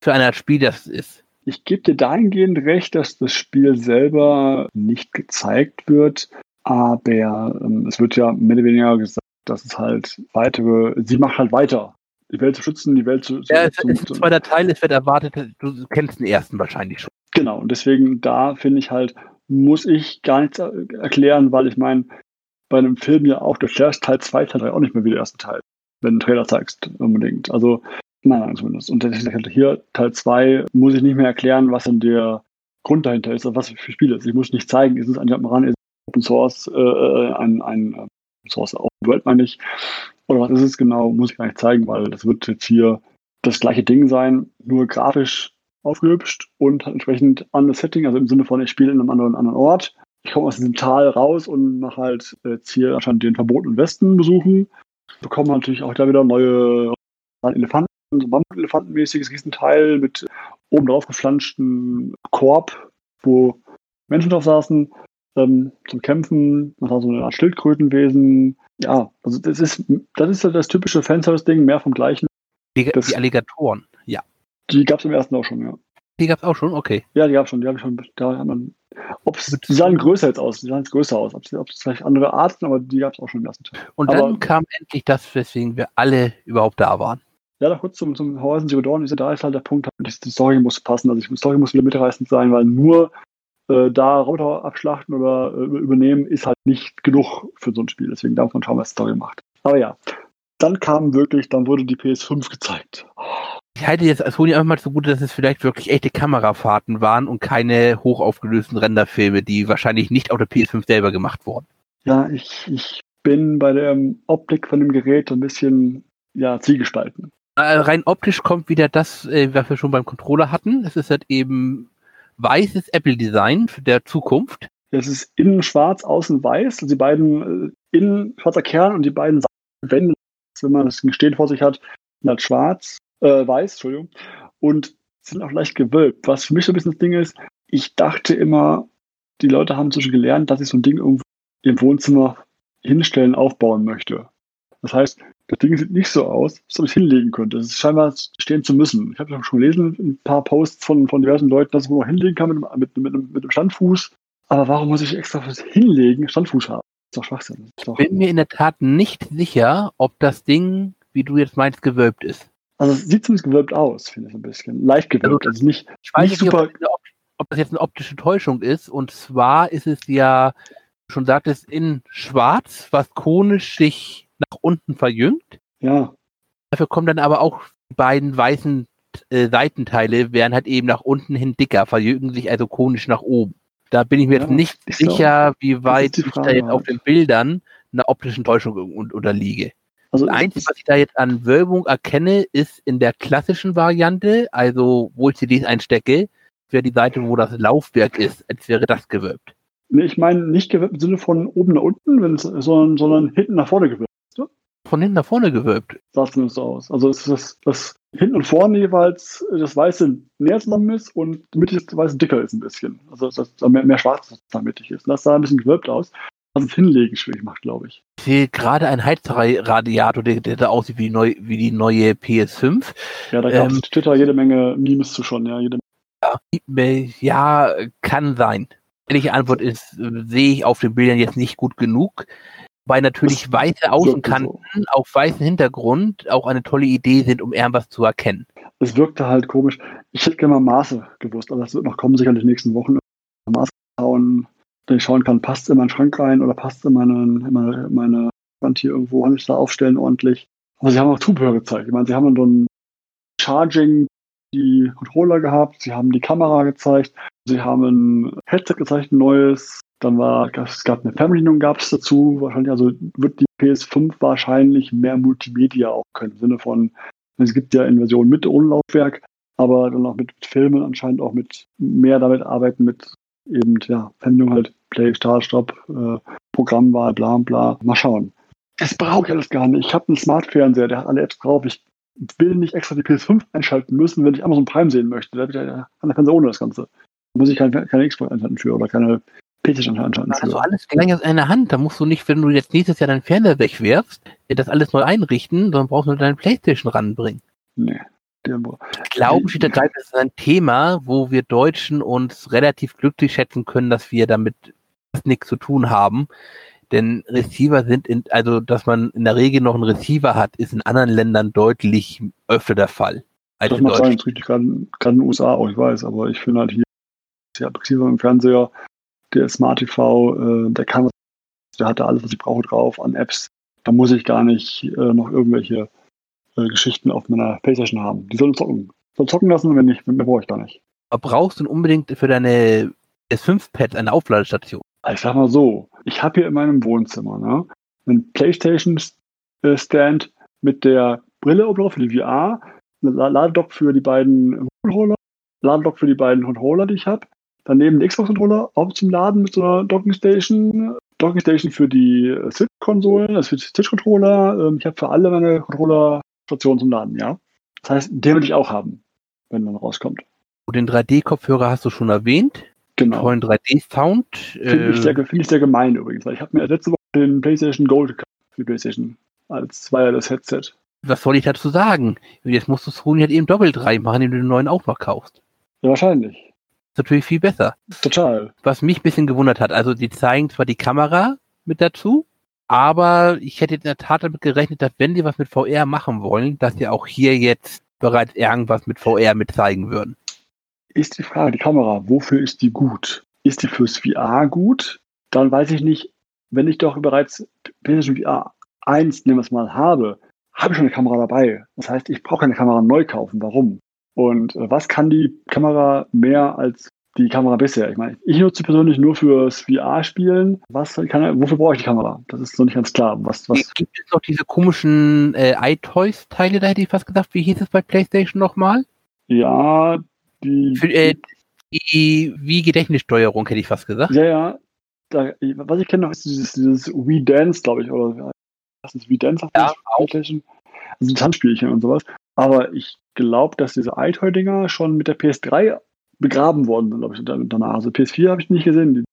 für eine Art Spiel das ist? Ich gebe dir dahingehend recht, dass das Spiel selber nicht gezeigt wird, aber ähm, es wird ja mehr oder weniger gesagt, dass es halt weitere, sie macht halt weiter, die Welt zu schützen, die Welt zu, zu, Ja, es zu, ist ein zweiter Teil, es wird erwartet, du kennst den ersten wahrscheinlich schon. Genau, und deswegen da finde ich halt, muss ich gar nichts er- erklären, weil ich meine, bei einem Film ja auch, du erklärst Teil 2, Teil 3 auch nicht mehr wie der erste Teil, wenn du einen Trailer zeigst, unbedingt. Also, meiner Meinung zumindest. Und deswegen halt hier Teil 2 muss ich nicht mehr erklären, was denn der Grund dahinter ist, was für Spiel ist. Ich muss nicht zeigen, ist es ein Jump'n'Run, ist es Open Source, äh, ein, ein äh, Open Source Open World meine ich, oder was ist es genau, muss ich gar nicht zeigen, weil das wird jetzt hier das gleiche Ding sein, nur grafisch aufgehübscht und halt entsprechend anderes Setting, also im Sinne von, ich spiele in einem anderen, anderen Ort. Ich komme aus diesem Tal raus und mache halt jetzt hier anscheinend den verbotenen Westen besuchen. Bekomme natürlich auch da wieder neue Elefanten, so Mammut-Elefantenmäßiges Riesenteil mit oben drauf geflanschten Korb, wo Menschen drauf saßen ähm, zum Kämpfen. Man hat so eine Art Schildkrötenwesen. Ja, also das ist, das ist das typische Fanservice-Ding, mehr vom gleichen. Die, Das- die Alligatoren, ja. Die gab es im ersten auch schon, ja. Die gab es auch schon, okay. Ja, die gab es schon. Die habe ich schon. Da haben wir, ob's, die sahen größer jetzt aus. Die sahen jetzt größer aus. Ob es vielleicht andere Arten, aber die gab es auch schon im ersten Teil. Und aber, dann kam endlich das, weswegen wir alle überhaupt da waren. Ja, noch kurz zum, zum Horizon Zero Dawn. Da ist halt der Punkt, die Story muss passen. Also die Story muss wieder mitreißend sein, weil nur äh, da Roboter abschlachten oder äh, übernehmen ist halt nicht genug für so ein Spiel. Deswegen darf man schauen, was Story macht. Aber ja, dann kam wirklich, dann wurde die PS5 gezeigt. Ich halte jetzt als Sony einfach mal so gut, dass es vielleicht wirklich echte Kamerafahrten waren und keine hochaufgelösten Renderfilme, die wahrscheinlich nicht auf der PS5 selber gemacht wurden. Ja, ich, ich bin bei der Optik von dem Gerät ein bisschen ja, zielgespalten. Äh, rein optisch kommt wieder das, äh, was wir schon beim Controller hatten. Es ist halt eben weißes Apple-Design der Zukunft. Es ist innen schwarz, außen weiß. Also die beiden äh, innen schwarzer Kern und die beiden Wände, wenn man das Gestehen vor sich hat, sind halt schwarz, äh, weiß, Entschuldigung, und sind auch leicht gewölbt. Was für mich so ein bisschen das Ding ist, ich dachte immer, die Leute haben zwischen gelernt, dass ich so ein Ding irgendwo im Wohnzimmer hinstellen, aufbauen möchte. Das heißt, das Ding sieht nicht so aus, als ob ich hinlegen könnte. Es ist scheinbar stehen zu müssen. Ich habe schon gelesen, ein paar Posts von, von diversen Leuten, dass man hinlegen kann mit, mit, mit, mit einem Standfuß. Aber warum muss ich extra fürs Hinlegen Standfuß haben? Das ist doch Schwachsinn. Ich bin mir in der Tat nicht sicher, ob das Ding, wie du jetzt meinst, gewölbt ist. Also es sieht zumindest gewölbt aus, finde ich ein bisschen. Leicht gewölbt. Also, also nicht, ich weiß nicht super. Nicht, ob, ob, das jetzt eine optische Täuschung ist. Und zwar ist es ja, schon sagtest, in schwarz, was konisch sich nach unten verjüngt. Ja. Dafür kommen dann aber auch die beiden weißen äh, Seitenteile, werden halt eben nach unten hin dicker, verjüngen sich also konisch nach oben. Da bin ich mir ja, jetzt nicht sicher, auch, wie weit ich da jetzt auf den Bildern einer optischen Täuschung unterliege. Also das Einzige, was ich da jetzt an Wölbung erkenne, ist in der klassischen Variante, also wo ich CDs einstecke, wäre die Seite, wo das Laufwerk ist, als wäre das gewölbt. Nee, ich meine nicht gewölbt im Sinne von oben nach unten, sondern, sondern hinten nach vorne gewölbt von hinten nach vorne gewölbt. Sah zumindest so aus. Also es ist das, das hinten und vorne jeweils das Weiße näher zusammen ist und mittig das Weiße dicker ist ein bisschen. Also dass da mehr, mehr Schwarz da mittig ist. das sah ein bisschen gewölbt aus, was es hinlegen schwierig macht, glaube ich. Ich sehe gerade ein Heizradiator, der, der da aussieht wie die, neue, wie die neue PS5. Ja, da gab es ähm, Twitter jede Menge Memes zu schon, ja. Jede ja, ja, kann sein. Ehrliche Antwort ist, äh, sehe ich auf den Bildern jetzt nicht gut genug. Weil natürlich weiße Außenkanten so. auf weißem Hintergrund auch eine tolle Idee sind, um irgendwas zu erkennen. Es wirkte halt komisch. Ich hätte gerne mal Maße gewusst, aber das wird noch kommen, sicherlich in den nächsten Wochen. Maße schauen, dass ich schauen kann, passt es in meinen Schrank rein oder passt es in meine, in meine, meine Wand hier irgendwo, kann ich da aufstellen ordentlich. Aber sie haben auch Zubehör gezeigt. Ich meine, sie haben dann Charging, die Controller gehabt, sie haben die Kamera gezeigt, sie haben ein Headset gezeigt, ein neues, dann war, es gab eine Fernbedienung gab es dazu. Wahrscheinlich, also wird die PS5 wahrscheinlich mehr Multimedia auch können. Im Sinne von, es gibt ja in Version mit ohne Laufwerk, aber dann auch mit Filmen anscheinend auch mit mehr damit arbeiten mit eben, ja, Fernbedienung halt, Play, Start, Stop, äh, Programmwahl, bla, bla. Mal schauen. Das brauche ich alles gar nicht. Ich habe einen Smart-Fernseher, der hat alle Apps drauf. Ich will nicht extra die PS5 einschalten müssen, wenn ich Amazon Prime sehen möchte. Da habe ich ja an der Fernseher ohne das Ganze. Da muss ich keine, keine Xbox einschalten für oder keine PC anschauen. Also alles gleich aus einer Hand. Da musst du nicht, wenn du jetzt nächstes Jahr deinen Fernseher wegwerfst, das alles neu einrichten, sondern brauchst nur deine Playstation ranbringen. Nee. Glauben steht da das ist ein Thema, wo wir Deutschen uns relativ glücklich schätzen können, dass wir damit nichts zu tun haben. Denn Receiver sind, in, also dass man in der Regel noch einen Receiver hat, ist in anderen Ländern deutlich öfter der Fall. Als das macht sein, richtig, gerade in den USA auch, ich weiß, aber ich finde halt hier, ja, Receiver im Fernseher der Smart TV, äh, der kann, der hat da alles, was ich brauche drauf an Apps. Da muss ich gar nicht äh, noch irgendwelche äh, Geschichten auf meiner Playstation haben. Die sollen zocken. Soll zocken lassen, wenn nicht, mehr brauche ich gar nicht. Aber brauchst du unbedingt für deine S5-Pad eine Aufladestation? Ich sag mal so, ich habe hier in meinem Wohnzimmer ne, einen Playstation-Stand mit der Brille oben drauf für die VR, Ladedock für die beiden Controller, Ladedock für die beiden Controller, die ich habe, Daneben den Xbox-Controller, auch zum Laden mit so einer Docking Station. Docking Station für die äh, Switch-Konsolen, also für die Switch-Controller. Ähm, ich habe für alle meine Controller-Stationen zum Laden, ja. Das heißt, den will ich auch haben, wenn dann rauskommt. Und den 3D-Kopfhörer hast du schon erwähnt. Genau. Vollen 3D-Sound. Finde ich, sehr, find ich sehr gemein übrigens. Ich habe mir letzte Woche den PlayStation Gold gekauft für die PlayStation als Wireless-Headset. Was soll ich dazu sagen? Jetzt musst du Sony halt eben doppelt reinmachen, indem du den neuen auch noch kaufst. Ja, wahrscheinlich. Natürlich viel besser. Total. Was mich ein bisschen gewundert hat, also die zeigen zwar die Kamera mit dazu, aber ich hätte in der Tat damit gerechnet, dass wenn die was mit VR machen wollen, dass sie auch hier jetzt bereits irgendwas mit VR mit zeigen würden. Ist die Frage, die Kamera, wofür ist die gut? Ist die fürs VR gut? Dann weiß ich nicht, wenn ich doch bereits PlayStation VR 1, nehmen wir es mal, habe, habe ich schon eine Kamera dabei. Das heißt, ich brauche keine Kamera neu kaufen. Warum? Und äh, was kann die Kamera mehr als die Kamera bisher? Ich meine, ich nutze sie persönlich nur fürs VR-Spielen. Was kann, wofür brauche ich die Kamera? Das ist noch nicht ganz klar. Was, was Gibt es noch diese komischen äh, iToys-Teile, da hätte ich fast gesagt, wie hieß es bei PlayStation nochmal? ja, die. Für, äh, die, wie Gedächtnissteuerung, hätte ich fast gesagt. ja, ja. Da, was ich kenne noch ist dieses, dieses Wii Dance, glaube ich, oder was ist Wii Dance auf Ja, PlayStation? Also Tanzspielchen und sowas. Aber ich glaube, dass diese iToy-Dinger schon mit der PS3 begraben worden sind, glaube ich, danach. Also PS4 habe ich nicht gesehen. Die,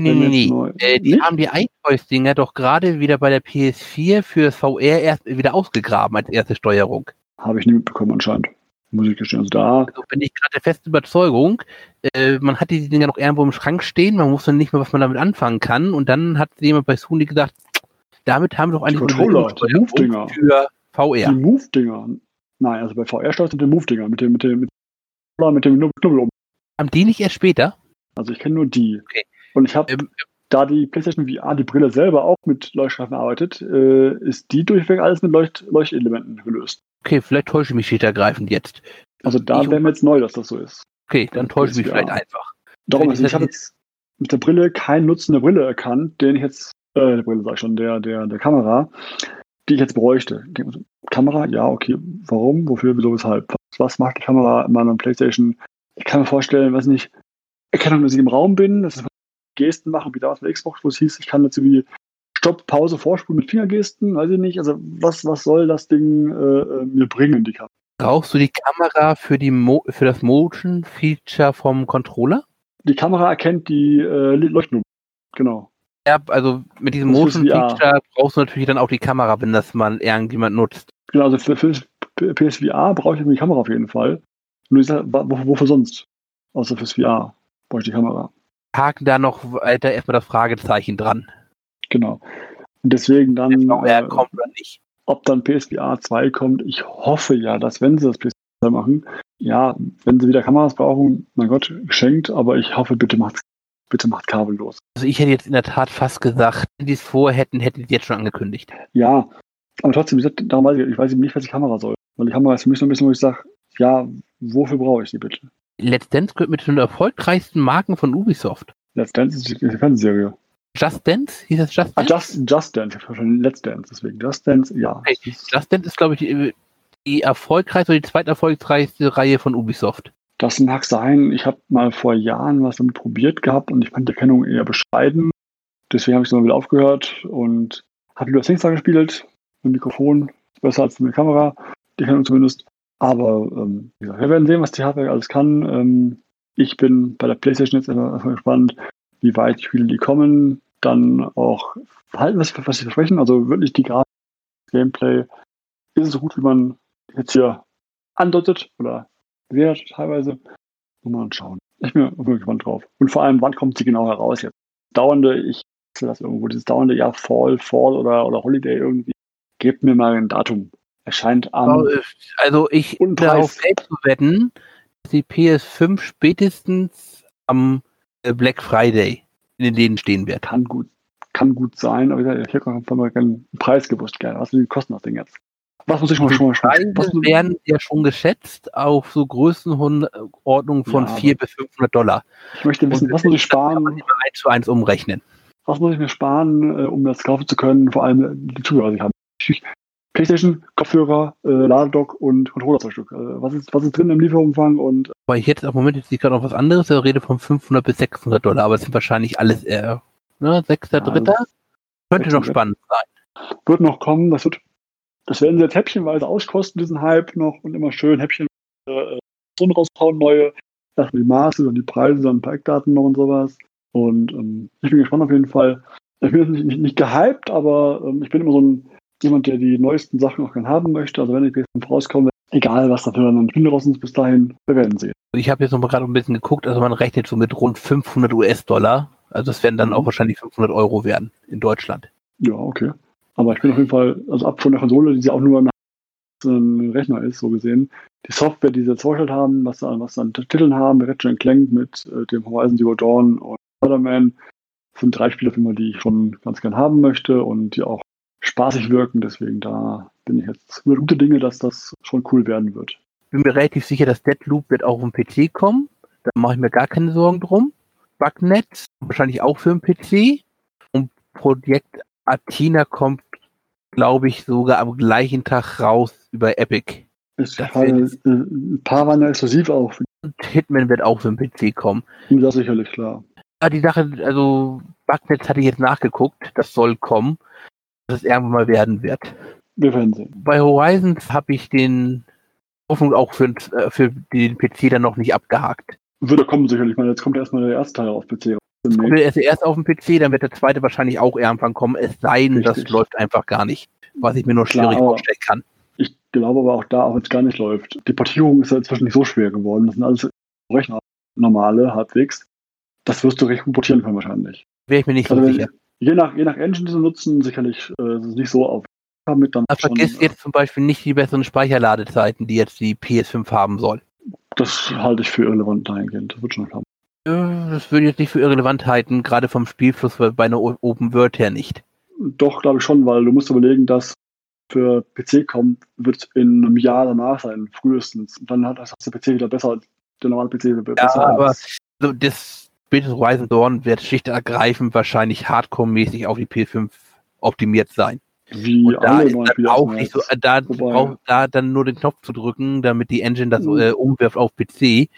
Nee, nee, nee. neu- Äh, die Nicht? haben die iToys-Dinger doch gerade wieder bei der PS4 für VR erst wieder ausgegraben als erste Steuerung. Habe ich nie mitbekommen anscheinend. Muss ich gestehen. Also da, Also bin ich gerade der festen Überzeugung, äh, man hat die Dinger noch irgendwo im Schrank stehen, man wusste nicht mehr, was man damit anfangen kann. Und dann hat jemand bei Sony gesagt, damit haben wir doch eigentlich eine Controller, die Move-Dinger. für die VR. Move-Dinger. Nein, also bei VR steuerst du mit den Move-Dinger, mit dem, mit dem, mit, mit dem Knubbel oben. Haben die nicht erst später? Also ich kenne nur die. Okay. Und ich habe, Ähm, da die PlayStation VR, die Brille selber auch mit Leuchtstreifen arbeitet, äh, ist die durchweg alles mit Leucht Leuchtelementen gelöst. Okay, vielleicht täusche ich mich schlicht ergreifend jetzt. Also da wäre mir jetzt neu, dass das so ist. Okay, dann täusche ich mich ja. vielleicht einfach. Darum, also ich habe jetzt mit der Brille keinen Nutzen der Brille erkannt, den ich jetzt, äh, der Brille sag ich schon, der, der, der Kamera, die ich jetzt bräuchte. Kamera, ja, okay. Warum? Wofür? Wieso? Weshalb? Was, was macht die Kamera in meiner Playstation? Ich kann mir vorstellen, weiß nicht, Erkennung, dass ich im Raum bin, dass ich Gesten mache, wie damals bei Xbox, wo es hieß, ich kann jetzt irgendwie Stopp, Pause, Vorspulen mit Fingergesten, weiß ich nicht. Also was, was soll das Ding äh, äh, mir bringen, die Kamera? Brauchst du die Kamera für, die Mo für das Motion-Feature vom Controller? Die Kamera erkennt die äh, Leuchtnummer. Genau. Ja, also mit diesem VR. Motion-Feature brauchst du natürlich dann auch die Kamera, wenn das mal irgendjemand nutzt. Genau, also für, für PSVR brauche ich die Kamera auf jeden Fall. Nur ich sag, wofür sonst? Außer fürs VR brauche ich die Kamera. Haken da noch weiter erstmal das Fragezeichen dran. Genau. Und deswegen dann, VR äh, kommt oder nicht. ob dann PSVR 2 kommt, ich hoffe ja, dass wenn sie das PSVR 2 machen, ja, wenn sie wieder Kameras brauchen, mein Gott, geschenkt, aber ich hoffe, bitte macht bitte macht kabellos. Also ich hätte jetzt in der Tat fast gesagt, wenn die es vorhätten, hätten die es jetzt schon angekündigt. Ja, aber trotzdem, darum weiß ich, ich weiß nicht, was die Kamera soll. Weil die Kamera ist für mich so ein bisschen, wo ich sage, ja, wofür brauche ich die bitte? Let's Dance gehört mit zu den erfolgreichsten Marken von Ubisoft. Let's Dance ist die die Fernsehserie. Just Dance? Hieß das Just Ah, Dance? Just, Just Dance, ich habe schon Let's Dance, deswegen. Just Dance, ja. Okay, Just Dance ist, glaube ich, die erfolgreichste oder die zweiterfolgreichste Reihe von Ubisoft. Das mag sein. Ich habe mal vor Jahren was damit probiert gehabt und ich fand die Erkennung eher bescheiden. Deswegen habe ich es mal wieder aufgehört und habe lieber Singstar gespielt. Mit Mikrofon. Besser als mit der Kamera. Die Erkennung zumindest. Aber ähm, wie gesagt, wir werden sehen, was die Hardware alles kann. Ähm, ich bin bei der PlayStation jetzt erstmal gespannt, wie weit die Spiele die kommen. Dann auch halten, was, was sie versprechen. Also wirklich die Grafik, Gameplay. Ist es so gut, wie man jetzt hier andeutet oder wäre teilweise. Mal schauen. Ich bin wirklich gespannt drauf. Und vor allem, wann kommt sie genau heraus jetzt? Dauernde, ich sehe das irgendwo, dieses dauernde Jahr Fall, Fall oder, oder Holiday irgendwie. Gebt mir mal ein Datum. Erscheint am. Also ich darauf zu wetten, dass die PS5 spätestens am äh, Black Friday in den Läden stehen wird. Kann gut, kann gut sein, aber ich mal gerne einen Preis gewusst, gerne. Was sind die Kosten das Ding jetzt? Was muss ich mal schon mal was, werden ja schon geschätzt auf so Größenordnungen von Ja, aber- 400 bis 500 Dollar. Ich möchte wissen, was muss ich Das kann man sparen? immer eins zu eins umrechnen. Was muss ich mir sparen, äh, um das kaufen zu können? Vor allem äh, die Zubehör, die ich habe. Playstation, Kopfhörer, äh, Ladedock und Controller zwei Stück. Äh, was, ist, was ist drin im Lieferumfang und Weil ich jetzt im Moment jetzt gerade noch was anderes, ich rede von 500 bis 600 Dollar, aber es sind wahrscheinlich alles eher, ne, sechster, Ja, dritter. Könnte noch spannend sein. wird noch kommen. Das wird, das werden sie jetzt häppchenweise auskosten, diesen Hype noch und immer schön Häppchen äh, raushauen, neue, erstmal die Maße und die Preise, dann ein paar Eckdaten noch und sowas. Und ähm, ich bin gespannt auf jeden Fall. Ich bin jetzt nicht, nicht, nicht gehypt, aber ähm, ich bin immer so ein jemand, der die neuesten Sachen auch gerne haben möchte. Also wenn die PS5 rauskommen, Egal, was dafür dann Spiele raus ist bis dahin, wir werden sehen. Ich habe jetzt noch mal gerade ein bisschen geguckt, also man rechnet so mit rund 500 US-Dollar. Also es werden dann Mhm. auch wahrscheinlich 500 Euro werden in Deutschland. Ja, okay. Aber ich bin auf jeden Fall, also ab von der Konsole, die ja auch nur ein Rechner ist, so gesehen. Die Software, die sie jetzt vorgestellt haben, was, was sie an Titeln haben, Ratchet Clank mit äh, dem Horizon Zero Dawn und Spider-Man, sind drei Spiele, die ich schon ganz gern haben möchte und die auch spaßig wirken. Deswegen da bin ich jetzt mit gute Dinge, dass das schon cool werden wird. Bin mir relativ sicher, dass Deadloop wird auch auf den PC kommen. Da mache ich mir gar keine Sorgen drum. Bugnet, wahrscheinlich auch für den PC. Und Projekt Athena kommt, glaube ich, sogar am gleichen Tag raus über Epic. Gerade, wird- äh, ein paar waren ja exklusiv auch. Und Hitman wird auch für den PC kommen. Das ist sicherlich klar. Ah, die Sache, also Bugnet hatte ich jetzt nachgeguckt, das soll kommen, dass es irgendwann mal werden wird. Wir werden sehen. Bei Horizons habe ich den Hoffnung auch für, äh, für den PC dann noch nicht abgehakt. Würde kommen sicherlich. Ich meine, jetzt kommt erstmal der erste Teil auf PC. Kommt er erst- erst auf dem PC, dann wird der zweite wahrscheinlich auch irgendwann kommen, es sei denn, das läuft einfach einfach nicht, was ich mir nur Klar, schwierig aber- vorstellen kann. Ich glaube aber auch da, auch wenn es gar nicht läuft. Die Portierung ist ja inzwischen nicht so schwer geworden. Das sind alles Rechner, normale, halbwegs. Das wirst du recht gut portieren können wahrscheinlich. Wäre ich mir nicht so Also wenn- sicher. Je nach, je nach Engine, die sie nutzen, sicherlich äh, ist es nicht so auf damit dann vergiss äh, jetzt zum Beispiel nicht die besseren Speicherladezeiten, die jetzt die PS5 haben soll. Das halte ich für irrelevant dahingehend. Das wird schon klappen. Äh, Das würde ich jetzt nicht für irrelevant halten, gerade vom Spielfluss bei einer Open World her nicht. Doch, glaube ich schon, weil du musst überlegen, dass für PC kommt, wird in einem Jahr danach sein, frühestens. Und dann hat das der PC wieder besser, der normale PC wieder Ja, besser. aber als- so das spätestens Horizon Dawn wird schlicht ergreifend wahrscheinlich hardcore-mäßig auf die PS5 optimiert sein. wie Und da ist dann auch nicht so, da, braucht, da dann nur den Knopf zu drücken, damit die Engine das Mhm. äh, umwirft auf PC,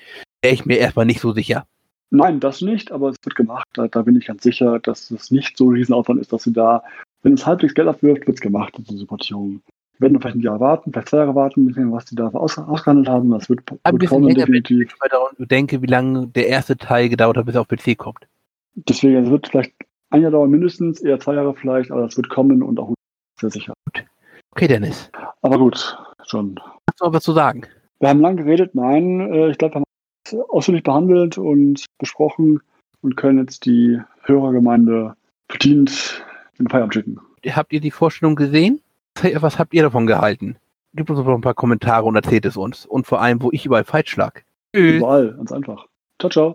wäre ich mir erstmal nicht so sicher. Nein, das nicht, aber es wird gemacht. Da, da bin ich ganz sicher, dass es nicht so ein Riesenaufwand ist, dass sie da, wenn es halbwegs Geld abwirft, wird es gemacht, diese Portierung. Wir werden vielleicht ein Jahr warten, vielleicht zwei Jahre warten, was die da aus, ausgehandelt haben. Das wird, Ein wird bisschen kommen, länger, wenn definitiv. ich mal daran denke, wie lange der erste Teil gedauert hat, bis er auf PC kommt. Deswegen, es wird vielleicht ein Jahr dauern mindestens, eher zwei Jahre vielleicht, aber das wird kommen und auch sehr sicher. Okay, Dennis. Aber gut, schon. Hast du noch was zu sagen? Wir haben lang geredet, nein, äh, ich glaube, wir haben ausführlich behandelt und besprochen und können jetzt die Hörergemeinde verdient in den Feierabend schicken. Habt ihr die Vorstellung gesehen? Was habt ihr davon gehalten? Gebt uns doch ein paar Kommentare und erzählt es uns. Und vor allem, wo ich überall falsch lag. Überall, ganz einfach. Ciao, ciao.